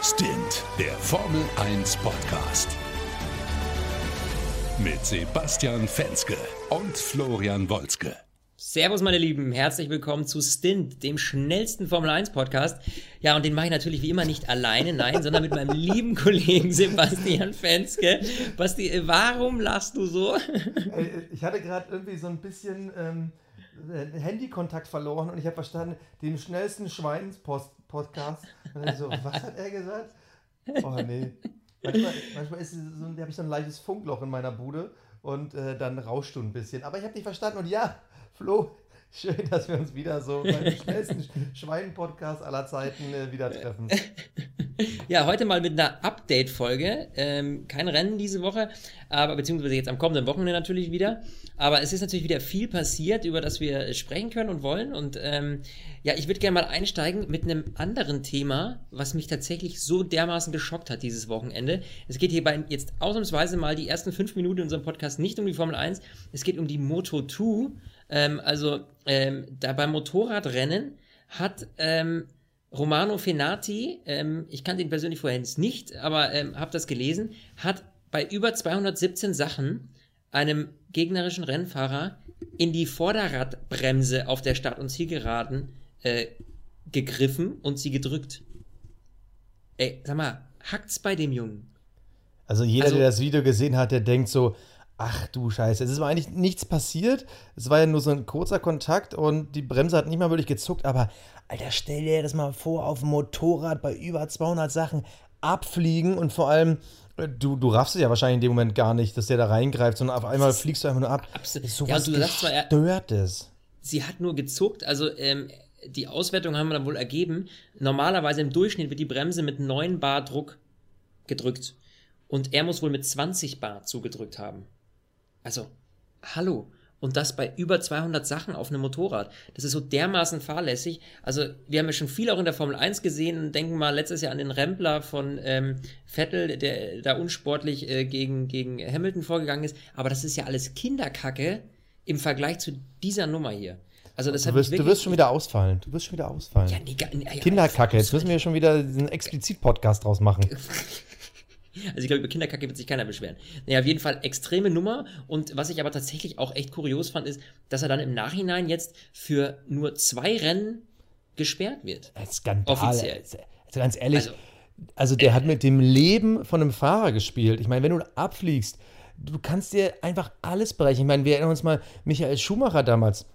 Stint, der Formel 1 Podcast. Mit Sebastian Fenske und Florian Wolzke. Servus, meine Lieben, herzlich willkommen zu Stint, dem schnellsten Formel 1 Podcast. Ja, und den mache ich natürlich wie immer nicht alleine, nein, sondern mit meinem lieben Kollegen Sebastian Fenske. Basti, warum lachst du so? Ich hatte gerade irgendwie so ein bisschen ähm, Handykontakt verloren und ich habe verstanden, den schnellsten Schweins-Podcast. So, was hat er gesagt? Oh nee. Manchmal, manchmal ist so, habe ich so ein leichtes Funkloch in meiner Bude und äh, dann rauscht du ein bisschen. Aber ich habe dich verstanden und ja, Flo, schön, dass wir uns wieder so beim schnellsten Schwein-Podcast aller Zeiten äh, wieder treffen. Ja, heute mal mit einer Update-Folge. Ähm, kein Rennen diese Woche, aber beziehungsweise jetzt am kommenden Wochenende natürlich wieder. Aber es ist natürlich wieder viel passiert, über das wir sprechen können und wollen. Und ähm, ja, ich würde gerne mal einsteigen mit einem anderen Thema, was mich tatsächlich so dermaßen geschockt hat dieses Wochenende. Es geht hierbei jetzt ausnahmsweise mal die ersten fünf Minuten in unserem Podcast nicht um die Formel 1, es geht um die Moto 2. Ähm, also ähm, da beim Motorradrennen hat ähm, Romano Fenati, ähm, ich kannte ihn persönlich vorher nicht, aber ähm, habe das gelesen, hat bei über 217 Sachen einem gegnerischen Rennfahrer in die Vorderradbremse auf der Start- und Zielgeraden äh, gegriffen und sie gedrückt. Ey, sag mal, hackt's bei dem Jungen? Also jeder, also, der das Video gesehen hat, der denkt so, ach du Scheiße, es ist eigentlich nichts passiert. Es war ja nur so ein kurzer Kontakt und die Bremse hat nicht mal wirklich gezuckt, aber Alter, stell dir das mal vor, auf dem Motorrad bei über 200 Sachen abfliegen und vor allem, äh, du, du raffst es ja wahrscheinlich in dem Moment gar nicht, dass der da reingreift, sondern auf einmal fliegst du einfach nur ab. Absolut. So ja, was du sagst zwar, Gestörtes. Sie hat nur gezuckt, also ähm, die Auswertung haben wir dann wohl ergeben. Normalerweise im Durchschnitt wird die Bremse mit 9 Bar Druck gedrückt. Und er muss wohl mit 20 Bar zugedrückt haben. Also, hallo und das bei über 200 Sachen auf einem Motorrad. Das ist so dermaßen fahrlässig. Also wir haben ja schon viel auch in der Formel 1 gesehen denken mal letztes Jahr an den Rempler von ähm, Vettel, der da unsportlich äh, gegen, gegen Hamilton vorgegangen ist. Aber das ist ja alles Kinderkacke im Vergleich zu dieser Nummer hier. Also das du, wirst, du wirst schon wieder ausfallen. Du wirst schon wieder ausfallen. Ja, nee, ja, Kinderkacke. Jetzt müssen wir schon wieder diesen Explizit-Podcast draus machen. Also ich glaube, über Kinderkacke wird sich keiner beschweren. Naja, auf jeden Fall extreme Nummer. Und was ich aber tatsächlich auch echt kurios fand, ist, dass er dann im Nachhinein jetzt für nur zwei Rennen gesperrt wird. Skandal. Offiziell. Also ganz ehrlich, also, also der äh, hat mit dem Leben von einem Fahrer gespielt. Ich meine, wenn du abfliegst, du kannst dir einfach alles brechen. Ich meine, wir erinnern uns mal, Michael Schumacher damals,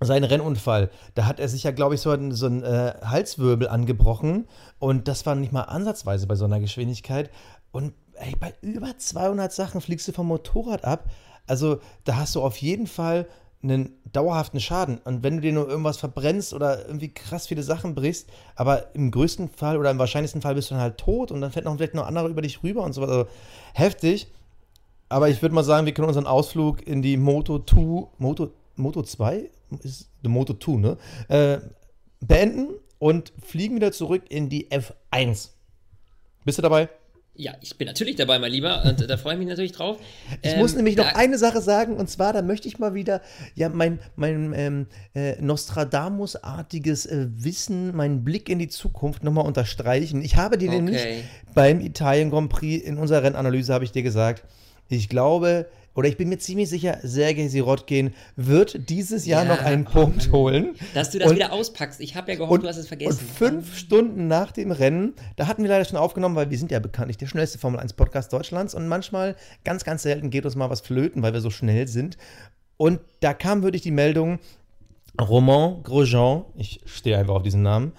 sein Rennunfall, da hat er sich ja, glaube ich, so einen, so einen äh, Halswirbel angebrochen und das war nicht mal ansatzweise bei so einer Geschwindigkeit. Und ey, bei über 200 Sachen fliegst du vom Motorrad ab. Also da hast du auf jeden Fall einen dauerhaften Schaden. Und wenn du dir nur irgendwas verbrennst oder irgendwie krass viele Sachen brichst, aber im größten Fall oder im wahrscheinlichsten Fall bist du dann halt tot und dann fällt noch vielleicht noch andere über dich rüber und so weiter. Also heftig. Aber ich würde mal sagen, wir können unseren Ausflug in die Moto 2, Moto, Moto 2 ist die Moto 2, ne? Äh, beenden und fliegen wieder zurück in die F1. Bist du dabei? Ja, ich bin natürlich dabei, mein Lieber, und da freue ich mich natürlich drauf. Ich ähm, muss nämlich noch eine Sache sagen, und zwar, da möchte ich mal wieder ja mein, mein ähm, äh, Nostradamus-artiges äh, Wissen, meinen Blick in die Zukunft nochmal unterstreichen. Ich habe dir okay. nämlich beim Italien Grand Prix in unserer Rennanalyse, habe ich dir gesagt, ich glaube, oder ich bin mir ziemlich sicher, Sergei Sirotkin wird dieses Jahr ja, noch einen oh Punkt holen. Dass du das und, wieder auspackst. Ich habe ja gehofft, und, du hast es vergessen. Und fünf Stunden nach dem Rennen, da hatten wir leider schon aufgenommen, weil wir sind ja bekanntlich der schnellste Formel 1 Podcast Deutschlands und manchmal, ganz, ganz selten geht uns mal was flöten, weil wir so schnell sind. Und da kam wirklich die Meldung, Roman Grosjean, ich stehe einfach auf diesen Namen,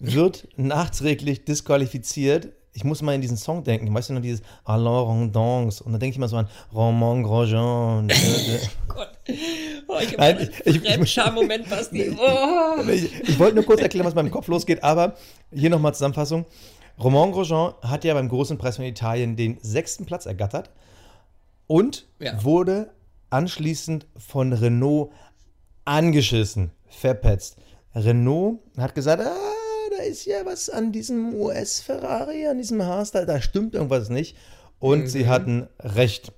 wird nachträglich disqualifiziert ich muss mal in diesen Song denken. Weißt du noch dieses Alors on danse? Und dann denke ich mal so an Roman Grosjean. oh Gott. Oh, ich habe einen Fremdscham-Moment, Basti. Oh. Ich, ich wollte nur kurz erklären, was in meinem Kopf losgeht, aber hier nochmal Zusammenfassung. Roman Grosjean hat ja beim großen Preis von Italien den sechsten Platz ergattert und ja. wurde anschließend von Renault angeschissen, verpetzt. Renault hat gesagt, ah, da ist ja was an diesem US-Ferrari, an diesem da, da stimmt irgendwas nicht. Und mhm. sie hatten recht.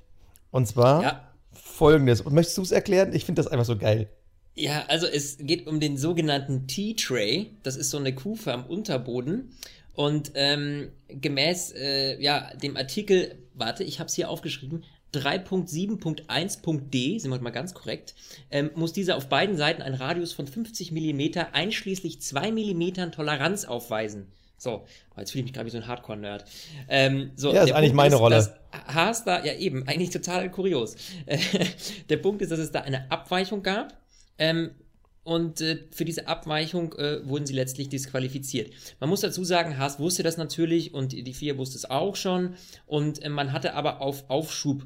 Und zwar ja. folgendes. Und möchtest du es erklären? Ich finde das einfach so geil. Ja, also es geht um den sogenannten T-Tray. Das ist so eine Kufe am Unterboden. Und ähm, gemäß äh, ja, dem Artikel, warte, ich habe es hier aufgeschrieben, 3.7.1.d, sind wir mal ganz korrekt, ähm, muss dieser auf beiden Seiten einen Radius von 50 mm einschließlich 2 mm Toleranz aufweisen. So, jetzt fühle ich mich gerade wie so ein Hardcore-Nerd. Ähm, so, ja, ist eigentlich Punkt meine ist, Rolle. Haas da, ja eben, eigentlich total kurios. der Punkt ist, dass es da eine Abweichung gab. Ähm, und äh, für diese Abweichung äh, wurden sie letztlich disqualifiziert. Man muss dazu sagen, Haas wusste das natürlich und die vier wusste es auch schon. Und äh, man hatte aber auf Aufschub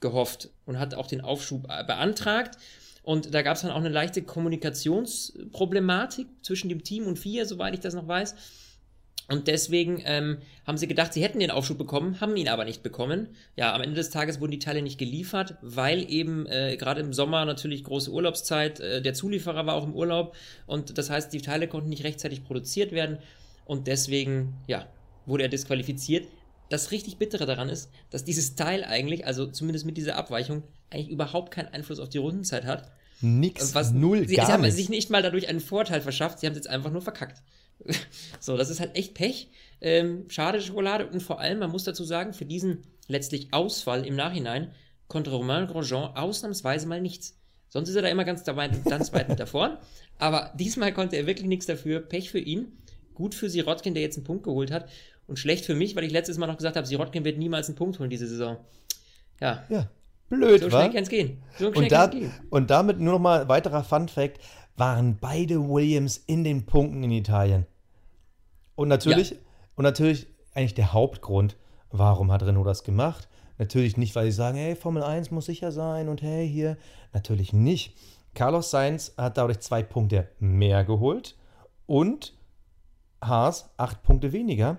gehofft und hat auch den Aufschub äh, beantragt. Und da gab es dann auch eine leichte Kommunikationsproblematik zwischen dem Team und FIA, soweit ich das noch weiß. Und deswegen ähm, haben sie gedacht, sie hätten den Aufschub bekommen, haben ihn aber nicht bekommen. Ja, am Ende des Tages wurden die Teile nicht geliefert, weil eben äh, gerade im Sommer natürlich große Urlaubszeit, äh, der Zulieferer war auch im Urlaub und das heißt, die Teile konnten nicht rechtzeitig produziert werden und deswegen, ja, wurde er disqualifiziert. Das richtig Bittere daran ist, dass dieses Teil eigentlich, also zumindest mit dieser Abweichung, eigentlich überhaupt keinen Einfluss auf die Rundenzeit hat. Nix, was, null, sie, gar sie haben nichts. sich nicht mal dadurch einen Vorteil verschafft, sie haben es jetzt einfach nur verkackt. so, das ist halt echt Pech. Ähm, schade Schokolade und vor allem, man muss dazu sagen, für diesen letztlich Ausfall im Nachhinein konnte Romain Grosjean ausnahmsweise mal nichts. Sonst ist er da immer ganz, dabei, ganz weit mit davor. Aber diesmal konnte er wirklich nichts dafür. Pech für ihn. Gut für Sirotkin, der jetzt einen Punkt geholt hat. Und schlecht für mich, weil ich letztes Mal noch gesagt habe, Sirotkin wird niemals einen Punkt holen diese Saison. Ja. Ja. Blöd, so schnell kann es gehen. So und, da, gehen. und damit nur noch mal weiterer Fun Fact: waren beide Williams in den Punkten in Italien. Und natürlich, ja. und natürlich eigentlich der Hauptgrund, warum hat Renault das gemacht? Natürlich nicht, weil sie sagen, hey, Formel 1 muss sicher sein und hey, hier. Natürlich nicht. Carlos Sainz hat dadurch zwei Punkte mehr geholt und Haas acht Punkte weniger.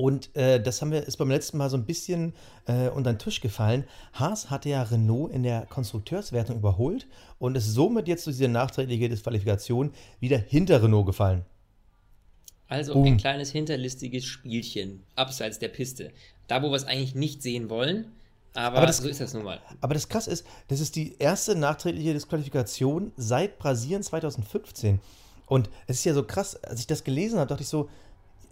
Und äh, das haben wir, ist beim letzten Mal so ein bisschen äh, unter den Tisch gefallen. Haas hatte ja Renault in der Konstrukteurswertung überholt und ist somit jetzt durch diese nachträgliche Disqualifikation wieder hinter Renault gefallen. Also Boom. ein kleines hinterlistiges Spielchen abseits der Piste. Da, wo wir es eigentlich nicht sehen wollen, aber, aber das, so ist das nun mal. Aber das krass ist, das ist die erste nachträgliche Disqualifikation seit Brasilien 2015. Und es ist ja so krass, als ich das gelesen habe, dachte ich so,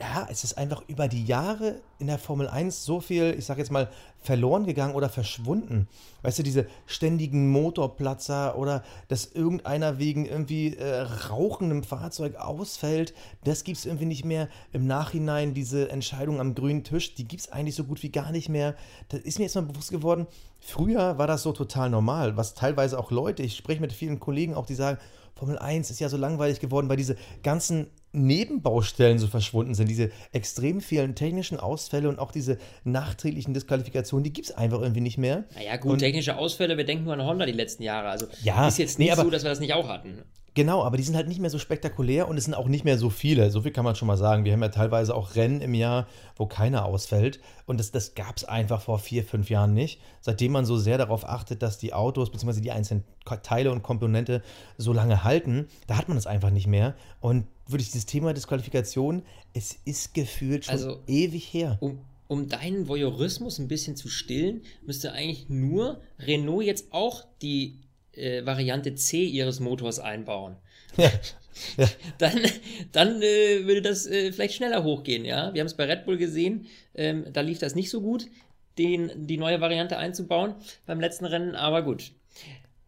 ja, es ist einfach über die Jahre in der Formel 1 so viel, ich sag jetzt mal, verloren gegangen oder verschwunden. Weißt du, diese ständigen Motorplatzer oder dass irgendeiner wegen irgendwie äh, rauchendem Fahrzeug ausfällt, das gibt es irgendwie nicht mehr. Im Nachhinein diese Entscheidung am grünen Tisch, die gibt es eigentlich so gut wie gar nicht mehr. Das ist mir jetzt mal bewusst geworden. Früher war das so total normal, was teilweise auch Leute, ich spreche mit vielen Kollegen auch, die sagen, Formel 1 ist ja so langweilig geworden, weil diese ganzen Nebenbaustellen so verschwunden sind, diese extrem vielen technischen Ausfälle und auch diese nachträglichen Disqualifikationen, die gibt es einfach irgendwie nicht mehr. Naja, gut, und, technische Ausfälle, wir denken nur an Honda die letzten Jahre. Also ja, ist jetzt nicht nee, aber, so, dass wir das nicht auch hatten. Genau, aber die sind halt nicht mehr so spektakulär und es sind auch nicht mehr so viele. So viel kann man schon mal sagen. Wir haben ja teilweise auch Rennen im Jahr, wo keiner ausfällt. Und das, das gab es einfach vor vier, fünf Jahren nicht. Seitdem man so sehr darauf achtet, dass die Autos bzw. die einzelnen Teile und Komponente so lange halten, da hat man das einfach nicht mehr. Und würde ich dieses Thema Disqualifikation, es ist gefühlt schon also, ewig her. Um, um deinen Voyeurismus ein bisschen zu stillen, müsste eigentlich nur Renault jetzt auch die äh, Variante C ihres Motors einbauen. Ja. Ja. Dann, dann äh, würde das äh, vielleicht schneller hochgehen, ja. Wir haben es bei Red Bull gesehen, ähm, da lief das nicht so gut, den, die neue Variante einzubauen beim letzten Rennen, aber gut.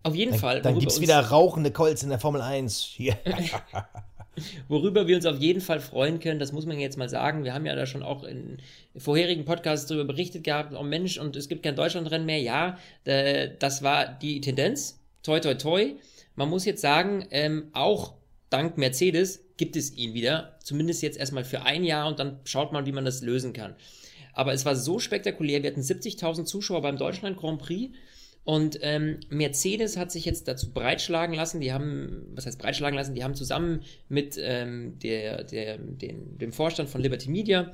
Auf jeden dann, Fall. Dann gibt es wieder rauchende Colts in der Formel 1. Worüber wir uns auf jeden Fall freuen können, das muss man jetzt mal sagen. Wir haben ja da schon auch in vorherigen Podcasts darüber berichtet gehabt, oh Mensch, und es gibt kein Deutschlandrennen mehr. Ja, das war die Tendenz toi, toi, toi. Man muss jetzt sagen, ähm, auch dank Mercedes gibt es ihn wieder. Zumindest jetzt erstmal für ein Jahr und dann schaut man, wie man das lösen kann. Aber es war so spektakulär. Wir hatten 70.000 Zuschauer beim Deutschland Grand Prix. Und ähm, Mercedes hat sich jetzt dazu breitschlagen lassen. Die haben, was heißt breitschlagen lassen? Die haben zusammen mit ähm, der, der, den, dem Vorstand von Liberty Media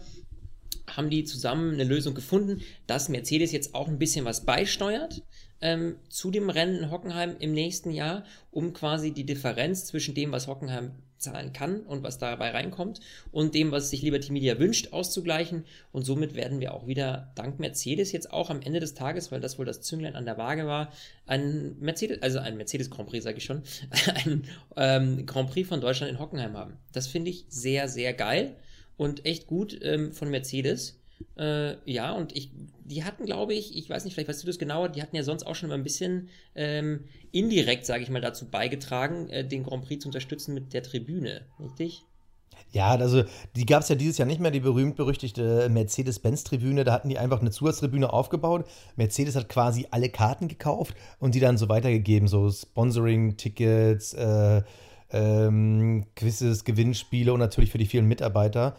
haben die zusammen eine Lösung gefunden, dass Mercedes jetzt auch ein bisschen was beisteuert ähm, zu dem Rennen in Hockenheim im nächsten Jahr, um quasi die Differenz zwischen dem, was Hockenheim zahlen kann und was dabei reinkommt und dem, was sich Liberty Media wünscht, auszugleichen. Und somit werden wir auch wieder dank Mercedes jetzt auch am Ende des Tages, weil das wohl das Zünglein an der Waage war, ein Mercedes, also ein Mercedes Grand Prix, sage ich schon, ein ähm, Grand Prix von Deutschland in Hockenheim haben. Das finde ich sehr, sehr geil. und echt gut ähm, von Mercedes. Äh, ja, und ich, die hatten, glaube ich, ich weiß nicht, vielleicht weißt du das genauer, die hatten ja sonst auch schon mal ein bisschen ähm, indirekt, sage ich mal, dazu beigetragen, äh, den Grand Prix zu unterstützen mit der Tribüne, richtig? Ja, also die gab es ja dieses Jahr nicht mehr, die berühmt-berüchtigte Mercedes-Benz-Tribüne. Da hatten die einfach eine Zusatztribüne aufgebaut. Mercedes hat quasi alle Karten gekauft und die dann so weitergegeben, so Sponsoring-Tickets, äh, ähm, Quizzes, Gewinnspiele und natürlich für die vielen Mitarbeiter.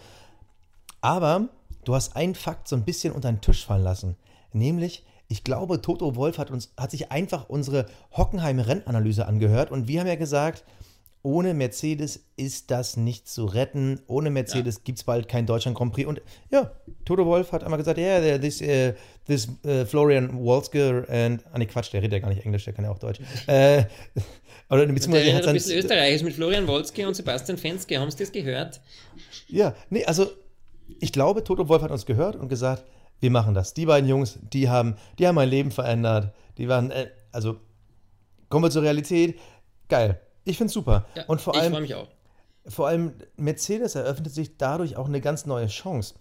Aber du hast einen Fakt so ein bisschen unter den Tisch fallen lassen. Nämlich, ich glaube, Toto Wolf hat, uns, hat sich einfach unsere Hockenheim-Rennanalyse angehört und wir haben ja gesagt, ohne Mercedes ist das nicht zu retten. Ohne Mercedes ja. gibt es bald kein Deutschland Grand Prix. Und ja, Toto Wolf hat einmal gesagt, ja, yeah, this, uh, this uh, Florian Wolsker and, ah ne Quatsch, der redet ja gar nicht Englisch, der kann ja auch Deutsch. äh, oder beziehungsweise der hat ein bisschen Österreichisch mit Florian Wolski und Sebastian Fenske, haben Sie das gehört? Ja, nee, also ich glaube, Toto Wolf hat uns gehört und gesagt, wir machen das. Die beiden Jungs, die haben, die haben mein Leben verändert. Die waren, äh, also kommen wir zur Realität. Geil. Ich finde es super. Ja, und vor allem. Vor allem Mercedes eröffnet sich dadurch auch eine ganz neue Chance.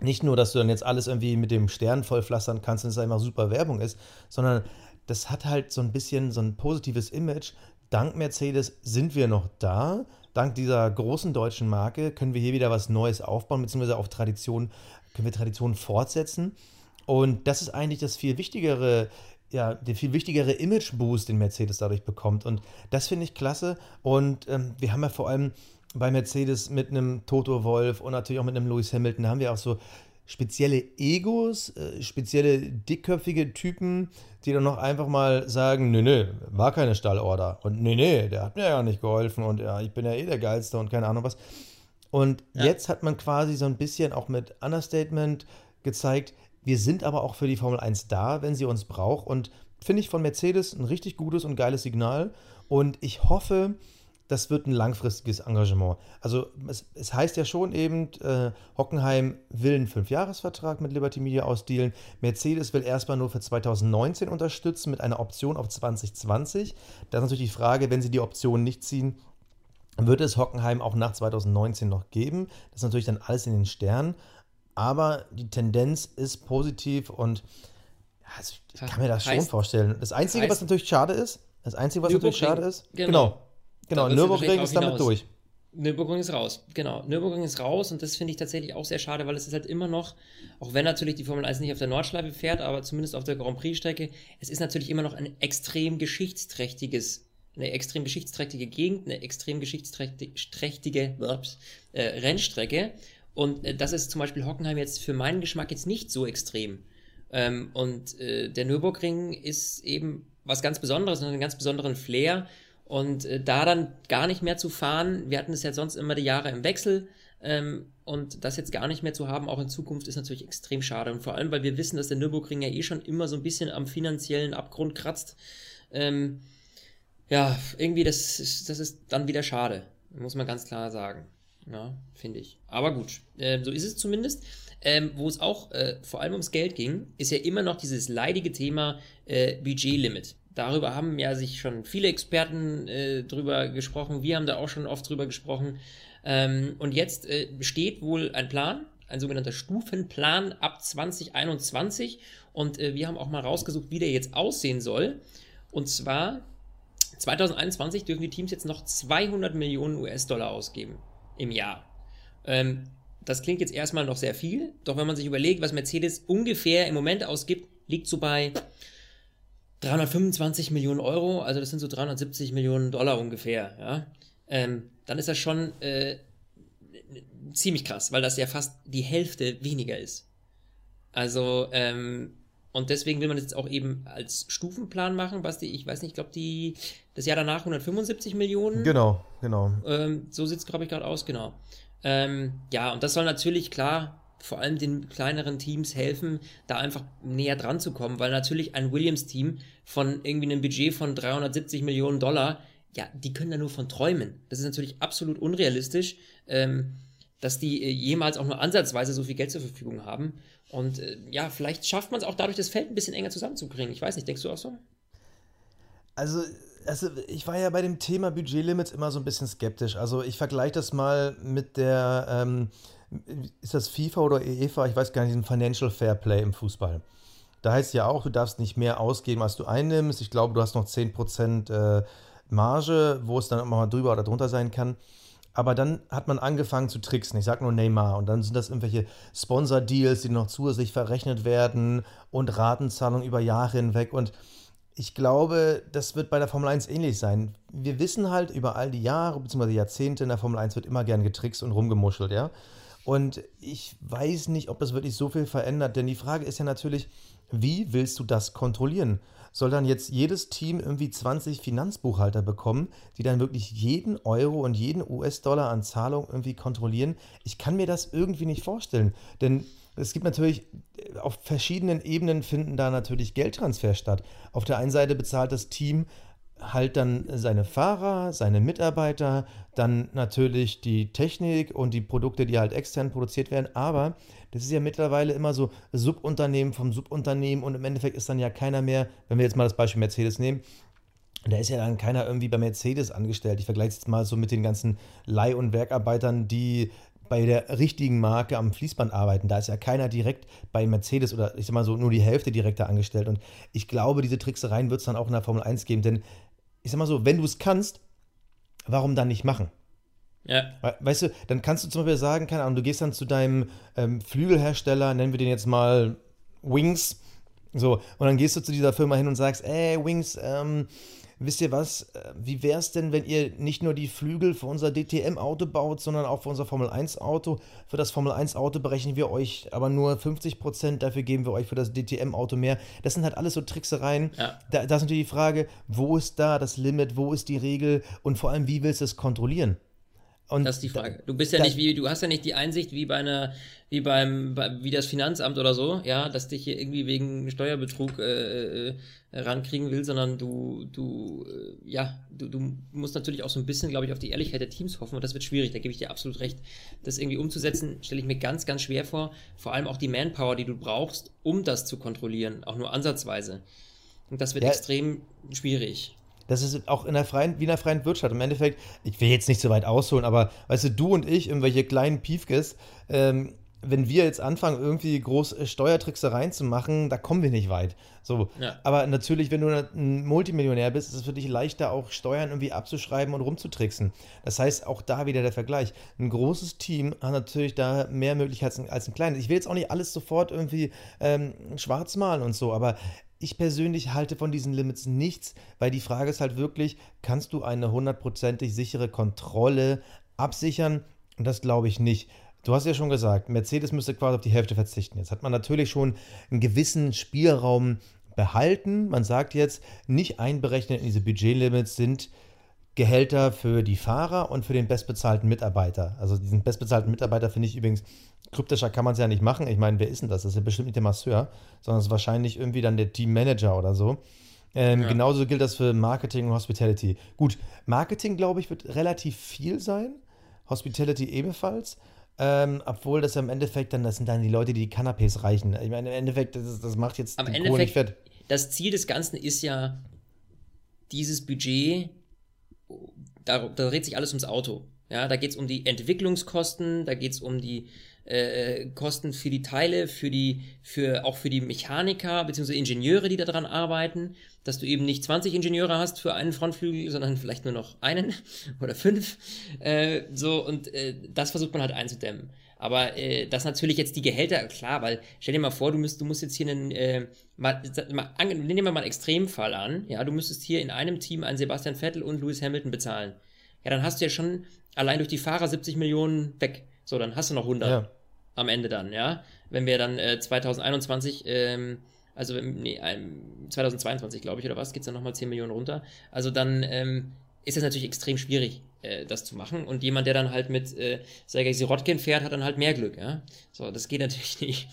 Nicht nur, dass du dann jetzt alles irgendwie mit dem Stern vollpflastern kannst und es einfach super Werbung ist, sondern das hat halt so ein bisschen so ein positives Image. Dank Mercedes sind wir noch da. Dank dieser großen deutschen Marke können wir hier wieder was Neues aufbauen, beziehungsweise auf Tradition, können wir Traditionen fortsetzen. Und das ist eigentlich das viel wichtigere ja, der viel wichtigere Image-Boost, den Mercedes dadurch bekommt. Und das finde ich klasse. Und ähm, wir haben ja vor allem bei Mercedes mit einem Toto Wolf und natürlich auch mit einem Lewis Hamilton, haben wir auch so spezielle Egos, äh, spezielle dickköpfige Typen, die dann noch einfach mal sagen, nö, nö, war keine Stallorder und nö, nö, der hat mir ja nicht geholfen und ja, ich bin ja eh der Geilste und keine Ahnung was. Und ja. jetzt hat man quasi so ein bisschen auch mit Understatement gezeigt, wir sind aber auch für die Formel 1 da, wenn sie uns braucht. Und finde ich von Mercedes ein richtig gutes und geiles Signal. Und ich hoffe, das wird ein langfristiges Engagement. Also es, es heißt ja schon eben, äh, Hockenheim will einen Fünfjahresvertrag mit Liberty Media ausdealen. Mercedes will erstmal nur für 2019 unterstützen mit einer Option auf 2020. Da ist natürlich die Frage, wenn sie die Option nicht ziehen, wird es Hockenheim auch nach 2019 noch geben. Das ist natürlich dann alles in den Sternen aber die Tendenz ist positiv und also ich kann mir das heißt, schon vorstellen. Das Einzige, heißt, was natürlich schade ist, das Einzige, was natürlich schade ist, genau, genau, genau Nürburgring ist damit durch. Nürburgring ist raus, genau. Nürburgring ist raus und das finde ich tatsächlich auch sehr schade, weil es ist halt immer noch, auch wenn natürlich die Formel 1 nicht auf der Nordschleife fährt, aber zumindest auf der Grand Prix-Strecke, es ist natürlich immer noch ein extrem geschichtsträchtiges, eine extrem geschichtsträchtige Gegend, eine extrem geschichtsträchtige äh, Rennstrecke. Und äh, das ist zum Beispiel Hockenheim jetzt für meinen Geschmack jetzt nicht so extrem. Ähm, und äh, der Nürburgring ist eben was ganz Besonderes und einen ganz besonderen Flair. Und äh, da dann gar nicht mehr zu fahren, wir hatten es ja sonst immer die Jahre im Wechsel. Ähm, und das jetzt gar nicht mehr zu haben, auch in Zukunft, ist natürlich extrem schade. Und vor allem, weil wir wissen, dass der Nürburgring ja eh schon immer so ein bisschen am finanziellen Abgrund kratzt. Ähm, ja, irgendwie, das ist, das ist dann wieder schade. Muss man ganz klar sagen. Ja, finde ich. Aber gut, äh, so ist es zumindest. Ähm, wo es auch äh, vor allem ums Geld ging, ist ja immer noch dieses leidige Thema äh, Budgetlimit. Darüber haben ja sich schon viele Experten äh, drüber gesprochen. Wir haben da auch schon oft drüber gesprochen. Ähm, und jetzt äh, besteht wohl ein Plan, ein sogenannter Stufenplan ab 2021. Und äh, wir haben auch mal rausgesucht, wie der jetzt aussehen soll. Und zwar 2021 dürfen die Teams jetzt noch 200 Millionen US-Dollar ausgeben im Jahr. Ähm, das klingt jetzt erstmal noch sehr viel, doch wenn man sich überlegt, was Mercedes ungefähr im Moment ausgibt, liegt so bei 325 Millionen Euro, also das sind so 370 Millionen Dollar ungefähr, ja. Ähm, dann ist das schon äh, ziemlich krass, weil das ja fast die Hälfte weniger ist. Also, ähm, und deswegen will man das jetzt auch eben als Stufenplan machen, Basti. Ich weiß nicht, ich glaube, die das Jahr danach 175 Millionen. Genau, genau. Ähm, so sieht es, glaube ich, gerade aus, genau. Ähm, ja, und das soll natürlich klar vor allem den kleineren Teams helfen, da einfach näher dran zu kommen, weil natürlich ein Williams-Team von irgendwie einem Budget von 370 Millionen Dollar, ja, die können da nur von träumen. Das ist natürlich absolut unrealistisch, ähm, dass die äh, jemals auch nur ansatzweise so viel Geld zur Verfügung haben. Und äh, ja, vielleicht schafft man es auch dadurch, das Feld ein bisschen enger zusammenzubringen. Ich weiß nicht, denkst du auch so? Also, also ich war ja bei dem Thema Budgetlimits immer so ein bisschen skeptisch. Also ich vergleiche das mal mit der, ähm, ist das FIFA oder EFA, ich weiß gar nicht, diesen Financial Fair Play im Fußball. Da heißt ja auch, du darfst nicht mehr ausgeben, als du einnimmst. Ich glaube, du hast noch 10% äh, Marge, wo es dann auch mal drüber oder drunter sein kann. Aber dann hat man angefangen zu tricksen. Ich sage nur Neymar. Und dann sind das irgendwelche Sponsor-Deals, die noch zusätzlich verrechnet werden und Ratenzahlungen über Jahre hinweg. Und ich glaube, das wird bei der Formel 1 ähnlich sein. Wir wissen halt über all die Jahre bzw. Jahrzehnte in der Formel 1 wird immer gern getrickst und rumgemuschelt, ja. Und ich weiß nicht, ob das wirklich so viel verändert, denn die Frage ist ja natürlich, wie willst du das kontrollieren? Soll dann jetzt jedes Team irgendwie 20 Finanzbuchhalter bekommen, die dann wirklich jeden Euro und jeden US-Dollar an Zahlung irgendwie kontrollieren? Ich kann mir das irgendwie nicht vorstellen, denn es gibt natürlich auf verschiedenen Ebenen finden da natürlich Geldtransfer statt. Auf der einen Seite bezahlt das Team halt dann seine Fahrer, seine Mitarbeiter, dann natürlich die Technik und die Produkte, die halt extern produziert werden. Aber das ist ja mittlerweile immer so Subunternehmen vom Subunternehmen und im Endeffekt ist dann ja keiner mehr, wenn wir jetzt mal das Beispiel Mercedes nehmen, da ist ja dann keiner irgendwie bei Mercedes angestellt. Ich vergleiche es jetzt mal so mit den ganzen Leih- und Werkarbeitern, die bei der richtigen Marke am Fließband arbeiten. Da ist ja keiner direkt bei Mercedes oder ich sag mal so nur die Hälfte direkter angestellt. Und ich glaube, diese Tricksereien wird es dann auch in der Formel 1 geben, denn ich sag mal so, wenn du es kannst, warum dann nicht machen? Ja. Weißt du, dann kannst du zum Beispiel sagen, keine Ahnung, du gehst dann zu deinem ähm, Flügelhersteller, nennen wir den jetzt mal Wings, so, und dann gehst du zu dieser Firma hin und sagst, ey, Wings, ähm, wisst ihr was, äh, wie wäre es denn, wenn ihr nicht nur die Flügel für unser DTM-Auto baut, sondern auch für unser Formel-1-Auto? Für das Formel-1-Auto berechnen wir euch aber nur 50%, dafür geben wir euch für das DTM-Auto mehr. Das sind halt alles so Tricksereien. Ja. Da, da ist natürlich die Frage, wo ist da das Limit, wo ist die Regel und vor allem, wie willst du es kontrollieren? Und das ist die Frage. Du bist ja nicht wie, du hast ja nicht die Einsicht wie bei einer, wie beim, bei, wie das Finanzamt oder so, ja, dass dich hier irgendwie wegen Steuerbetrug äh, äh, rankriegen will, sondern du, du, äh, ja, du, du musst natürlich auch so ein bisschen, glaube ich, auf die Ehrlichkeit der Teams hoffen und das wird schwierig. Da gebe ich dir absolut recht. Das irgendwie umzusetzen, stelle ich mir ganz, ganz schwer vor. Vor allem auch die Manpower, die du brauchst, um das zu kontrollieren, auch nur ansatzweise. Und das wird ja. extrem schwierig. Das ist auch in der freien, wie in der freien Wirtschaft. Im Endeffekt, ich will jetzt nicht so weit ausholen, aber weißt du, du und ich, irgendwelche kleinen Piefkes, ähm, wenn wir jetzt anfangen, irgendwie groß äh, Steuertricksereien zu machen, da kommen wir nicht weit. So. Ja. Aber natürlich, wenn du ein Multimillionär bist, ist es für dich leichter, auch Steuern irgendwie abzuschreiben und rumzutricksen. Das heißt, auch da wieder der Vergleich. Ein großes Team hat natürlich da mehr Möglichkeiten als ein kleines. Ich will jetzt auch nicht alles sofort irgendwie ähm, schwarz malen und so, aber ich persönlich halte von diesen Limits nichts, weil die Frage ist halt wirklich, kannst du eine hundertprozentig sichere Kontrolle absichern? Und das glaube ich nicht. Du hast ja schon gesagt, Mercedes müsste quasi auf die Hälfte verzichten. Jetzt hat man natürlich schon einen gewissen Spielraum behalten. Man sagt jetzt, nicht einberechnet in diese Budgetlimits sind Gehälter für die Fahrer und für den bestbezahlten Mitarbeiter. Also diesen bestbezahlten Mitarbeiter finde ich übrigens kryptischer kann man es ja nicht machen. Ich meine, wer ist denn das? Das ist ja bestimmt nicht der Masseur, sondern es ist wahrscheinlich irgendwie dann der Teammanager oder so. Ähm, ja. Genauso gilt das für Marketing und Hospitality. Gut, Marketing, glaube ich, wird relativ viel sein. Hospitality ebenfalls. Ähm, obwohl das ja im Endeffekt dann, das sind dann die Leute, die die Canapés reichen. Ich meine, im Endeffekt, das, das macht jetzt Am Endeffekt, nicht fett. Das Ziel des Ganzen ist ja, dieses Budget, da, da dreht sich alles ums Auto. Ja, da geht es um die Entwicklungskosten, da geht es um die äh, Kosten für die Teile, für die, für auch für die Mechaniker bzw. Ingenieure, die daran arbeiten, dass du eben nicht 20 Ingenieure hast für einen Frontflügel, sondern vielleicht nur noch einen oder fünf. Äh, so, und äh, das versucht man halt einzudämmen. Aber äh, das natürlich jetzt die Gehälter, klar, weil stell dir mal vor, du musst, du musst jetzt hier einen, äh, mal, mal nehmen wir mal einen Extremfall an, ja, du müsstest hier in einem Team einen Sebastian Vettel und Lewis Hamilton bezahlen. Ja, dann hast du ja schon allein durch die Fahrer 70 Millionen weg. So, dann hast du noch 100. Ja am Ende dann, ja. Wenn wir dann äh, 2021, ähm, also nee, 2022, glaube ich, oder was, geht es dann nochmal 10 Millionen runter. Also dann ähm, ist es natürlich extrem schwierig, äh, das zu machen. Und jemand, der dann halt mit äh, Sergei Sirotkin fährt, hat dann halt mehr Glück, ja. So, das geht natürlich nicht.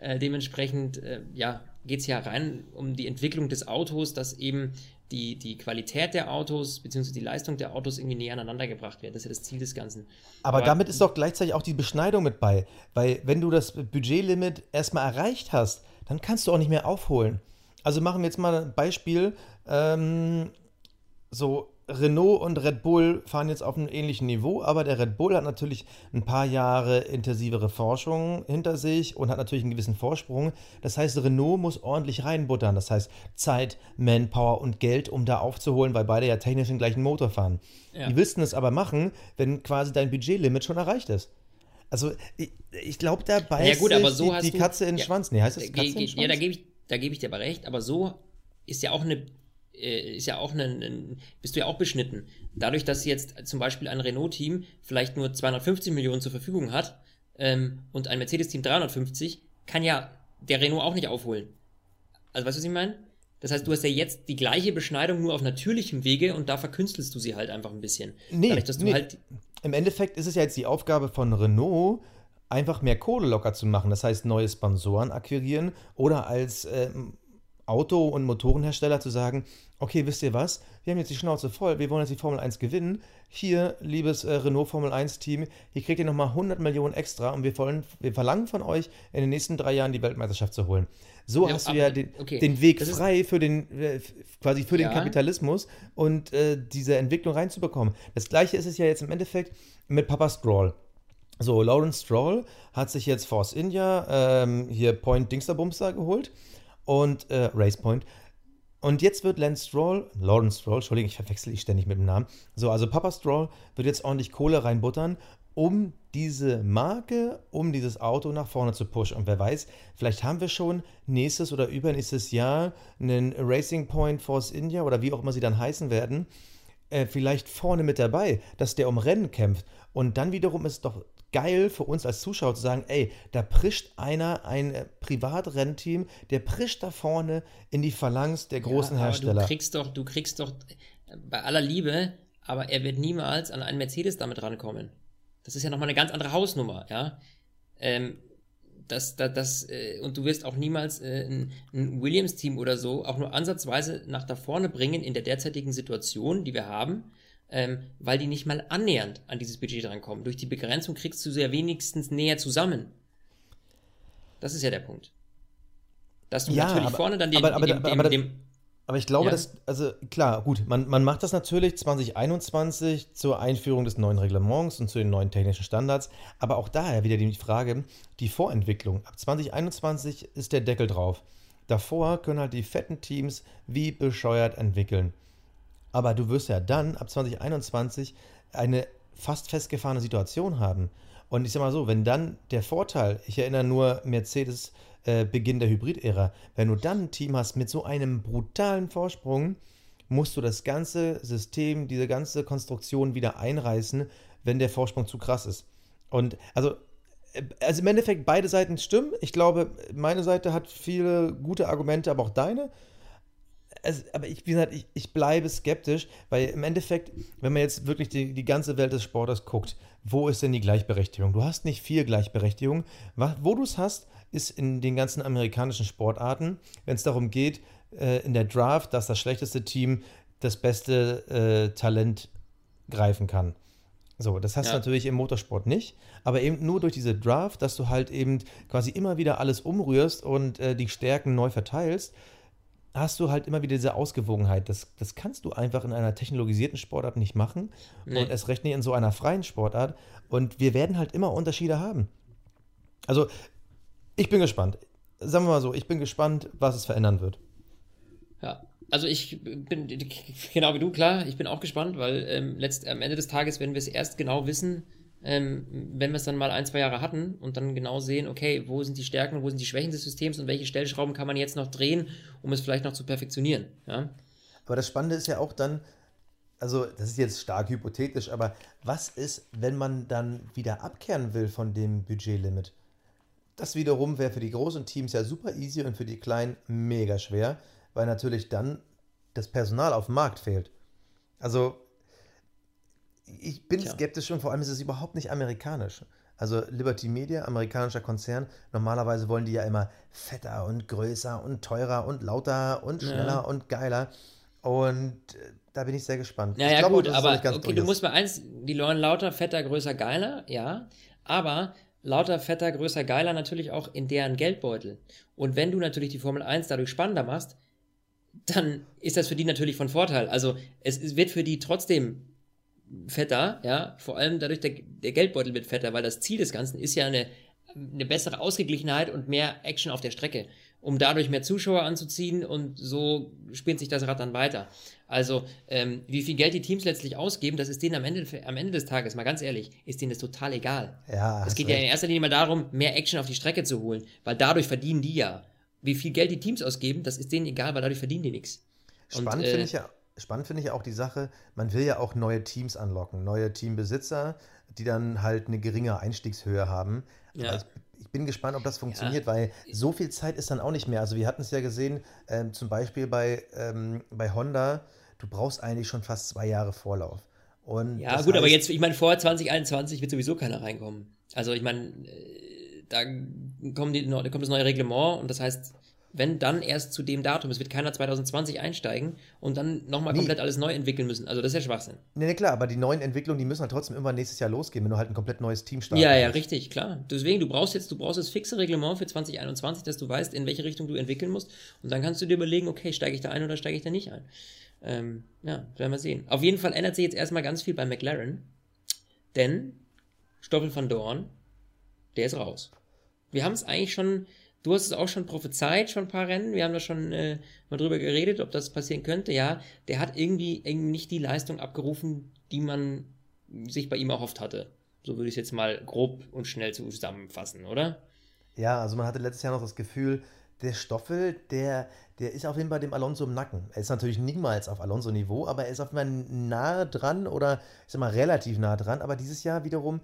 Äh, dementsprechend, äh, ja, geht es ja rein um die Entwicklung des Autos, dass eben die, die Qualität der Autos bzw. die Leistung der Autos irgendwie näher aneinander gebracht werden. Das ist ja das Ziel des Ganzen. Aber, Aber damit ist doch gleichzeitig auch die Beschneidung mit bei. Weil wenn du das Budgetlimit erstmal erreicht hast, dann kannst du auch nicht mehr aufholen. Also machen wir jetzt mal ein Beispiel. Ähm, so, Renault und Red Bull fahren jetzt auf einem ähnlichen Niveau, aber der Red Bull hat natürlich ein paar Jahre intensivere Forschung hinter sich und hat natürlich einen gewissen Vorsprung. Das heißt, Renault muss ordentlich reinbuttern. Das heißt, Zeit, Manpower und Geld, um da aufzuholen, weil beide ja technisch den gleichen Motor fahren. Ja. Die willst es aber machen, wenn quasi dein Budgetlimit schon erreicht ist. Also, ich, ich glaube, da beißt ja, gut, aber so die, die Katze in den ja, Schwanz. Nee, heißt das Katze in den Schwanz? Ja, da gebe ich, geb ich dir aber recht, aber so ist ja auch eine ist ja auch ein, ein, bist du ja auch beschnitten. Dadurch, dass jetzt zum Beispiel ein Renault-Team vielleicht nur 250 Millionen zur Verfügung hat ähm, und ein Mercedes-Team 350, kann ja der Renault auch nicht aufholen. Also weißt du, was ich meine? Das heißt, du hast ja jetzt die gleiche Beschneidung nur auf natürlichem Wege und da verkünstelst du sie halt einfach ein bisschen. Nee, Dadurch, nee. Halt im Endeffekt ist es ja jetzt die Aufgabe von Renault, einfach mehr Kohle locker zu machen. Das heißt, neue Sponsoren akquirieren oder als ähm, Auto- und Motorenhersteller zu sagen, okay, wisst ihr was, wir haben jetzt die Schnauze voll, wir wollen jetzt die Formel 1 gewinnen. Hier, liebes äh, Renault Formel 1 Team, hier kriegt ihr nochmal 100 Millionen extra und wir, wollen, wir verlangen von euch, in den nächsten drei Jahren die Weltmeisterschaft zu holen. So ja, hast du ja den, okay. den Weg das frei für den, äh, quasi für ja. den Kapitalismus und äh, diese Entwicklung reinzubekommen. Das gleiche ist es ja jetzt im Endeffekt mit Papa Stroll. So, Lawrence Stroll hat sich jetzt Force India, ähm, hier Point Dingsterbumster geholt und äh, Race Point. Und jetzt wird Lance Stroll, Lawrence Stroll, Entschuldigung, ich verwechsel ich ständig mit dem Namen. So, also Papa Stroll wird jetzt ordentlich Kohle reinbuttern, um diese Marke, um dieses Auto nach vorne zu pushen. Und wer weiß, vielleicht haben wir schon nächstes oder übernächstes Jahr einen Racing Point Force India oder wie auch immer sie dann heißen werden, äh, vielleicht vorne mit dabei, dass der um Rennen kämpft. Und dann wiederum ist es doch geil für uns als Zuschauer zu sagen, ey, da prischt einer, ein äh, Privatrennteam, der prischt da vorne in die Phalanx der großen ja, Hersteller. Du kriegst doch, du kriegst doch bei aller Liebe, aber er wird niemals an einen Mercedes damit rankommen. Das ist ja nochmal eine ganz andere Hausnummer, ja. Ähm, das, das, das, äh, und du wirst auch niemals äh, ein, ein Williams-Team oder so auch nur ansatzweise nach da vorne bringen in der derzeitigen Situation, die wir haben, ähm, weil die nicht mal annähernd an dieses Budget drankommen. Durch die Begrenzung kriegst du sie ja wenigstens näher zusammen. Das ist ja der Punkt. Dass du ja, natürlich aber, vorne dann den, aber, aber, dem, dem, dem, aber ich glaube, ja. dass, also klar, gut, man, man macht das natürlich 2021 zur Einführung des neuen Reglements und zu den neuen technischen Standards, aber auch daher wieder die Frage, die Vorentwicklung. Ab 2021 ist der Deckel drauf. Davor können halt die fetten Teams wie bescheuert entwickeln. Aber du wirst ja dann ab 2021 eine fast festgefahrene Situation haben. Und ich sag mal so, wenn dann der Vorteil, ich erinnere nur Mercedes äh, Beginn der Hybrid-Ära, wenn du dann ein Team hast mit so einem brutalen Vorsprung, musst du das ganze System, diese ganze Konstruktion wieder einreißen, wenn der Vorsprung zu krass ist. Und also, äh, also im Endeffekt beide Seiten stimmen. Ich glaube, meine Seite hat viele gute Argumente, aber auch deine also, aber ich, wie gesagt, ich, ich bleibe skeptisch, weil im Endeffekt, wenn man jetzt wirklich die, die ganze Welt des Sporters guckt, wo ist denn die Gleichberechtigung? Du hast nicht viel Gleichberechtigung. Wo du es hast, ist in den ganzen amerikanischen Sportarten, wenn es darum geht, äh, in der Draft, dass das schlechteste Team das beste äh, Talent greifen kann. So, das hast ja. du natürlich im Motorsport nicht, aber eben nur durch diese Draft, dass du halt eben quasi immer wieder alles umrührst und äh, die Stärken neu verteilst hast du halt immer wieder diese Ausgewogenheit. Das, das kannst du einfach in einer technologisierten Sportart nicht machen nee. und erst recht nicht in so einer freien Sportart. Und wir werden halt immer Unterschiede haben. Also, ich bin gespannt. Sagen wir mal so, ich bin gespannt, was es verändern wird. Ja, also ich bin genau wie du, klar, ich bin auch gespannt, weil ähm, letzt, am Ende des Tages werden wir es erst genau wissen, ähm, wenn wir es dann mal ein, zwei Jahre hatten und dann genau sehen, okay, wo sind die Stärken, wo sind die Schwächen des Systems und welche Stellschrauben kann man jetzt noch drehen, um es vielleicht noch zu perfektionieren. Ja? Aber das Spannende ist ja auch dann, also das ist jetzt stark hypothetisch, aber was ist, wenn man dann wieder abkehren will von dem Budgetlimit? Das wiederum wäre für die großen Teams ja super easy und für die kleinen mega schwer, weil natürlich dann das Personal auf dem Markt fehlt. Also ich bin Tja. skeptisch und vor allem ist es überhaupt nicht amerikanisch. Also Liberty Media, amerikanischer Konzern, normalerweise wollen die ja immer fetter und größer und teurer und lauter und schneller ja. und geiler. Und äh, da bin ich sehr gespannt. Ja, ja, glaube, gut, aber okay, du musst mal eins, die wollen lauter, fetter, größer, geiler, ja, aber lauter, fetter, größer, geiler natürlich auch in deren Geldbeutel. Und wenn du natürlich die Formel 1 dadurch spannender machst, dann ist das für die natürlich von Vorteil. Also es wird für die trotzdem fetter, ja, vor allem dadurch der, der Geldbeutel wird fetter, weil das Ziel des Ganzen ist ja eine, eine bessere Ausgeglichenheit und mehr Action auf der Strecke, um dadurch mehr Zuschauer anzuziehen und so spinnt sich das Rad dann weiter. Also, ähm, wie viel Geld die Teams letztlich ausgeben, das ist denen am Ende, am Ende des Tages, mal ganz ehrlich, ist denen das total egal. Ja, es geht recht. ja in erster Linie mal darum, mehr Action auf die Strecke zu holen, weil dadurch verdienen die ja. Wie viel Geld die Teams ausgeben, das ist denen egal, weil dadurch verdienen die nichts. Spannend äh, finde ich ja. Spannend finde ich ja auch die Sache, man will ja auch neue Teams anlocken, neue Teambesitzer, die dann halt eine geringe Einstiegshöhe haben. Ja. Aber ich, bin gespannt, ob das funktioniert, weil so viel Zeit ist dann auch nicht mehr. Also wir hatten es ja gesehen, ähm, zum Beispiel bei, ähm, bei Honda, du brauchst eigentlich schon fast zwei Jahre Vorlauf. Und Ja, gut, aber heißt- jetzt, ich meine, vor 2021 wird sowieso keiner reinkommen. Also, ich meine, äh, da, kommen die, da kommt das neue Reglement und das heißt, wenn dann erst zu dem Datum, es wird keiner 2020 einsteigen und dann nochmal Nee. komplett alles neu entwickeln müssen. Also, das ist ja Schwachsinn. Nee, nee, klar, aber die neuen Entwicklungen, die müssen halt trotzdem irgendwann nächstes Jahr losgehen, wenn du halt ein komplett neues Team startest. Ja, ja, richtig, klar. Deswegen, du brauchst jetzt, du brauchst das fixe Reglement für 2021, dass du weißt, in welche Richtung du entwickeln musst. Und dann kannst du dir überlegen, okay, steige ich da ein oder steige ich da nicht ein. Ähm, ja, werden wir sehen. Auf jeden Fall ändert sich jetzt erstmal ganz viel bei McLaren, denn Stoffel van Dorn, der ist raus. Wir haben es eigentlich schon, du hast es auch schon prophezeit, schon ein paar Rennen, wir haben da schon äh, mal drüber geredet, ob das passieren könnte. Ja, der hat irgendwie, irgendwie nicht die Leistung abgerufen, die man sich bei ihm erhofft hatte. So würde ich es jetzt mal grob und schnell zusammenfassen, oder? Ja, also man hatte letztes Jahr noch das Gefühl, der Stoffel, der, der ist auf jeden Fall dem Alonso im Nacken. Er ist natürlich niemals auf Alonso-Niveau, aber er ist auf jeden Fall nahe dran oder ich sag mal relativ nah dran. Aber dieses Jahr wiederum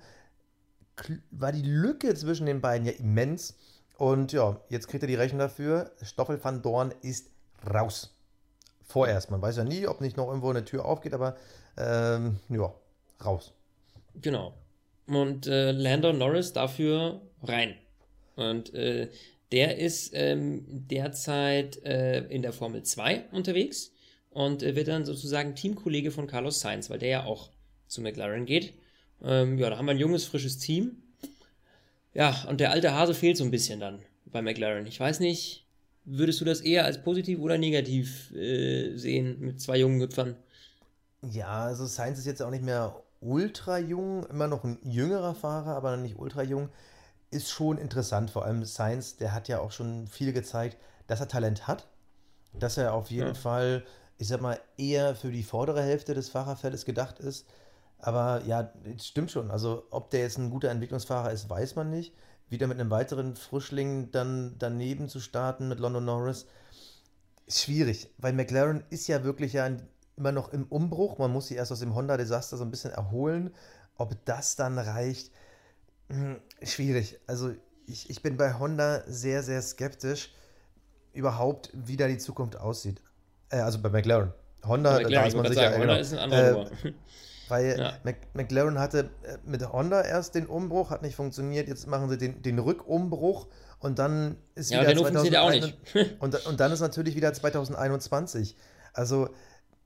war die Lücke zwischen den beiden ja immens. Und ja, jetzt kriegt er die Rechnung dafür. Stoffel van Dorn ist raus. Vorerst. Man weiß ja nie, ob nicht noch irgendwo eine Tür aufgeht, aber ähm, ja, raus. Genau. Und äh, Lando Norris dafür rein. Und äh, der ist ähm, derzeit äh, in der Formel 2 unterwegs und äh, wird dann sozusagen Teamkollege von Carlos Sainz, weil der ja auch zu McLaren geht. Ähm, ja, da haben wir ein junges, frisches Team. Ja, und der alte Hase fehlt so ein bisschen dann bei McLaren. Ich weiß nicht, würdest du das eher als positiv oder negativ äh, sehen mit zwei jungen Hüpfern? Ja, also Sainz ist jetzt auch nicht mehr ultra jung, immer noch ein jüngerer Fahrer, aber nicht ultra jung. Ist schon interessant, vor allem Sainz, der hat ja auch schon viel gezeigt, dass er Talent hat, dass er auf jeden Ja. Fall, ich sag mal, eher für die vordere Hälfte des Fahrerfeldes gedacht ist. Aber ja, stimmt schon. Also, ob der jetzt ein guter Entwicklungsfahrer ist, weiß man nicht. Wieder mit einem weiteren Frischling dann daneben zu starten mit London Norris, ist schwierig, weil McLaren ist ja wirklich ja immer noch im Umbruch. Man muss sich erst aus dem Honda-Desaster so ein bisschen erholen. Ob das dann reicht, hm, schwierig. Also ich, ich bin bei Honda sehr, sehr skeptisch, überhaupt, wie da die Zukunft aussieht. Äh, also bei McLaren. Honda, McLaren, da ist man sicher. sagen, Honda genau. ist ein anderer Äh. Weil Ja. McLaren hatte äh, mit Honda erst den Umbruch, hat nicht funktioniert. Jetzt machen sie den, den Rückumbruch und dann ist Ja, wieder Renault funktioniert ja auch 2021 Und, und dann ist natürlich wieder 2021. Also,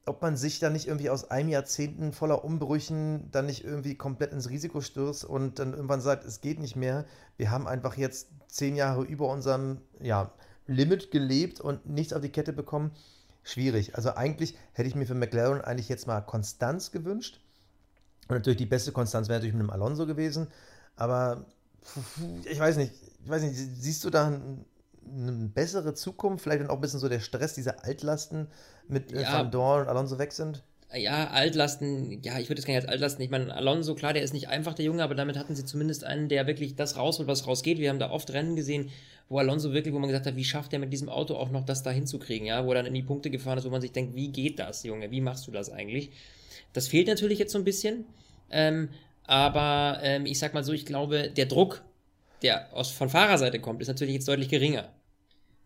ob man sich da nicht irgendwie aus einem Jahrzehnten voller Umbrüchen dann nicht irgendwie komplett ins Risiko stürzt und dann irgendwann sagt, es geht nicht mehr. Wir haben einfach jetzt zehn Jahre über unserem ja, Limit gelebt und nichts auf die Kette bekommen. Schwierig. Also eigentlich hätte ich mir für McLaren eigentlich jetzt mal Konstanz gewünscht. Und natürlich die beste Konstanz wäre natürlich mit einem Alonso gewesen. Aber ich weiß nicht, ich weiß nicht, siehst du da ein- eine bessere Zukunft? Vielleicht wenn auch ein bisschen so der Stress, diese Altlasten mit äh, Ja. Van Dorn und Alonso weg sind? Ja, Altlasten, ja, ich würde es gar nicht als Altlasten. Ich meine, Alonso, klar, der ist nicht einfach der Junge, aber damit hatten sie zumindest einen, der wirklich das rausholt, was rausgeht. Wir haben da oft Rennen gesehen, wo Alonso wirklich, wo man gesagt hat, wie schafft er mit diesem Auto auch noch das da hinzukriegen, ja, wo er dann in die Punkte gefahren ist, wo man sich denkt, wie geht das, Junge, wie machst du das eigentlich? Das fehlt natürlich jetzt so ein bisschen, ähm, aber ähm, ich sag mal so, ich glaube, der Druck, der aus, von Fahrerseite kommt, ist natürlich jetzt deutlich geringer.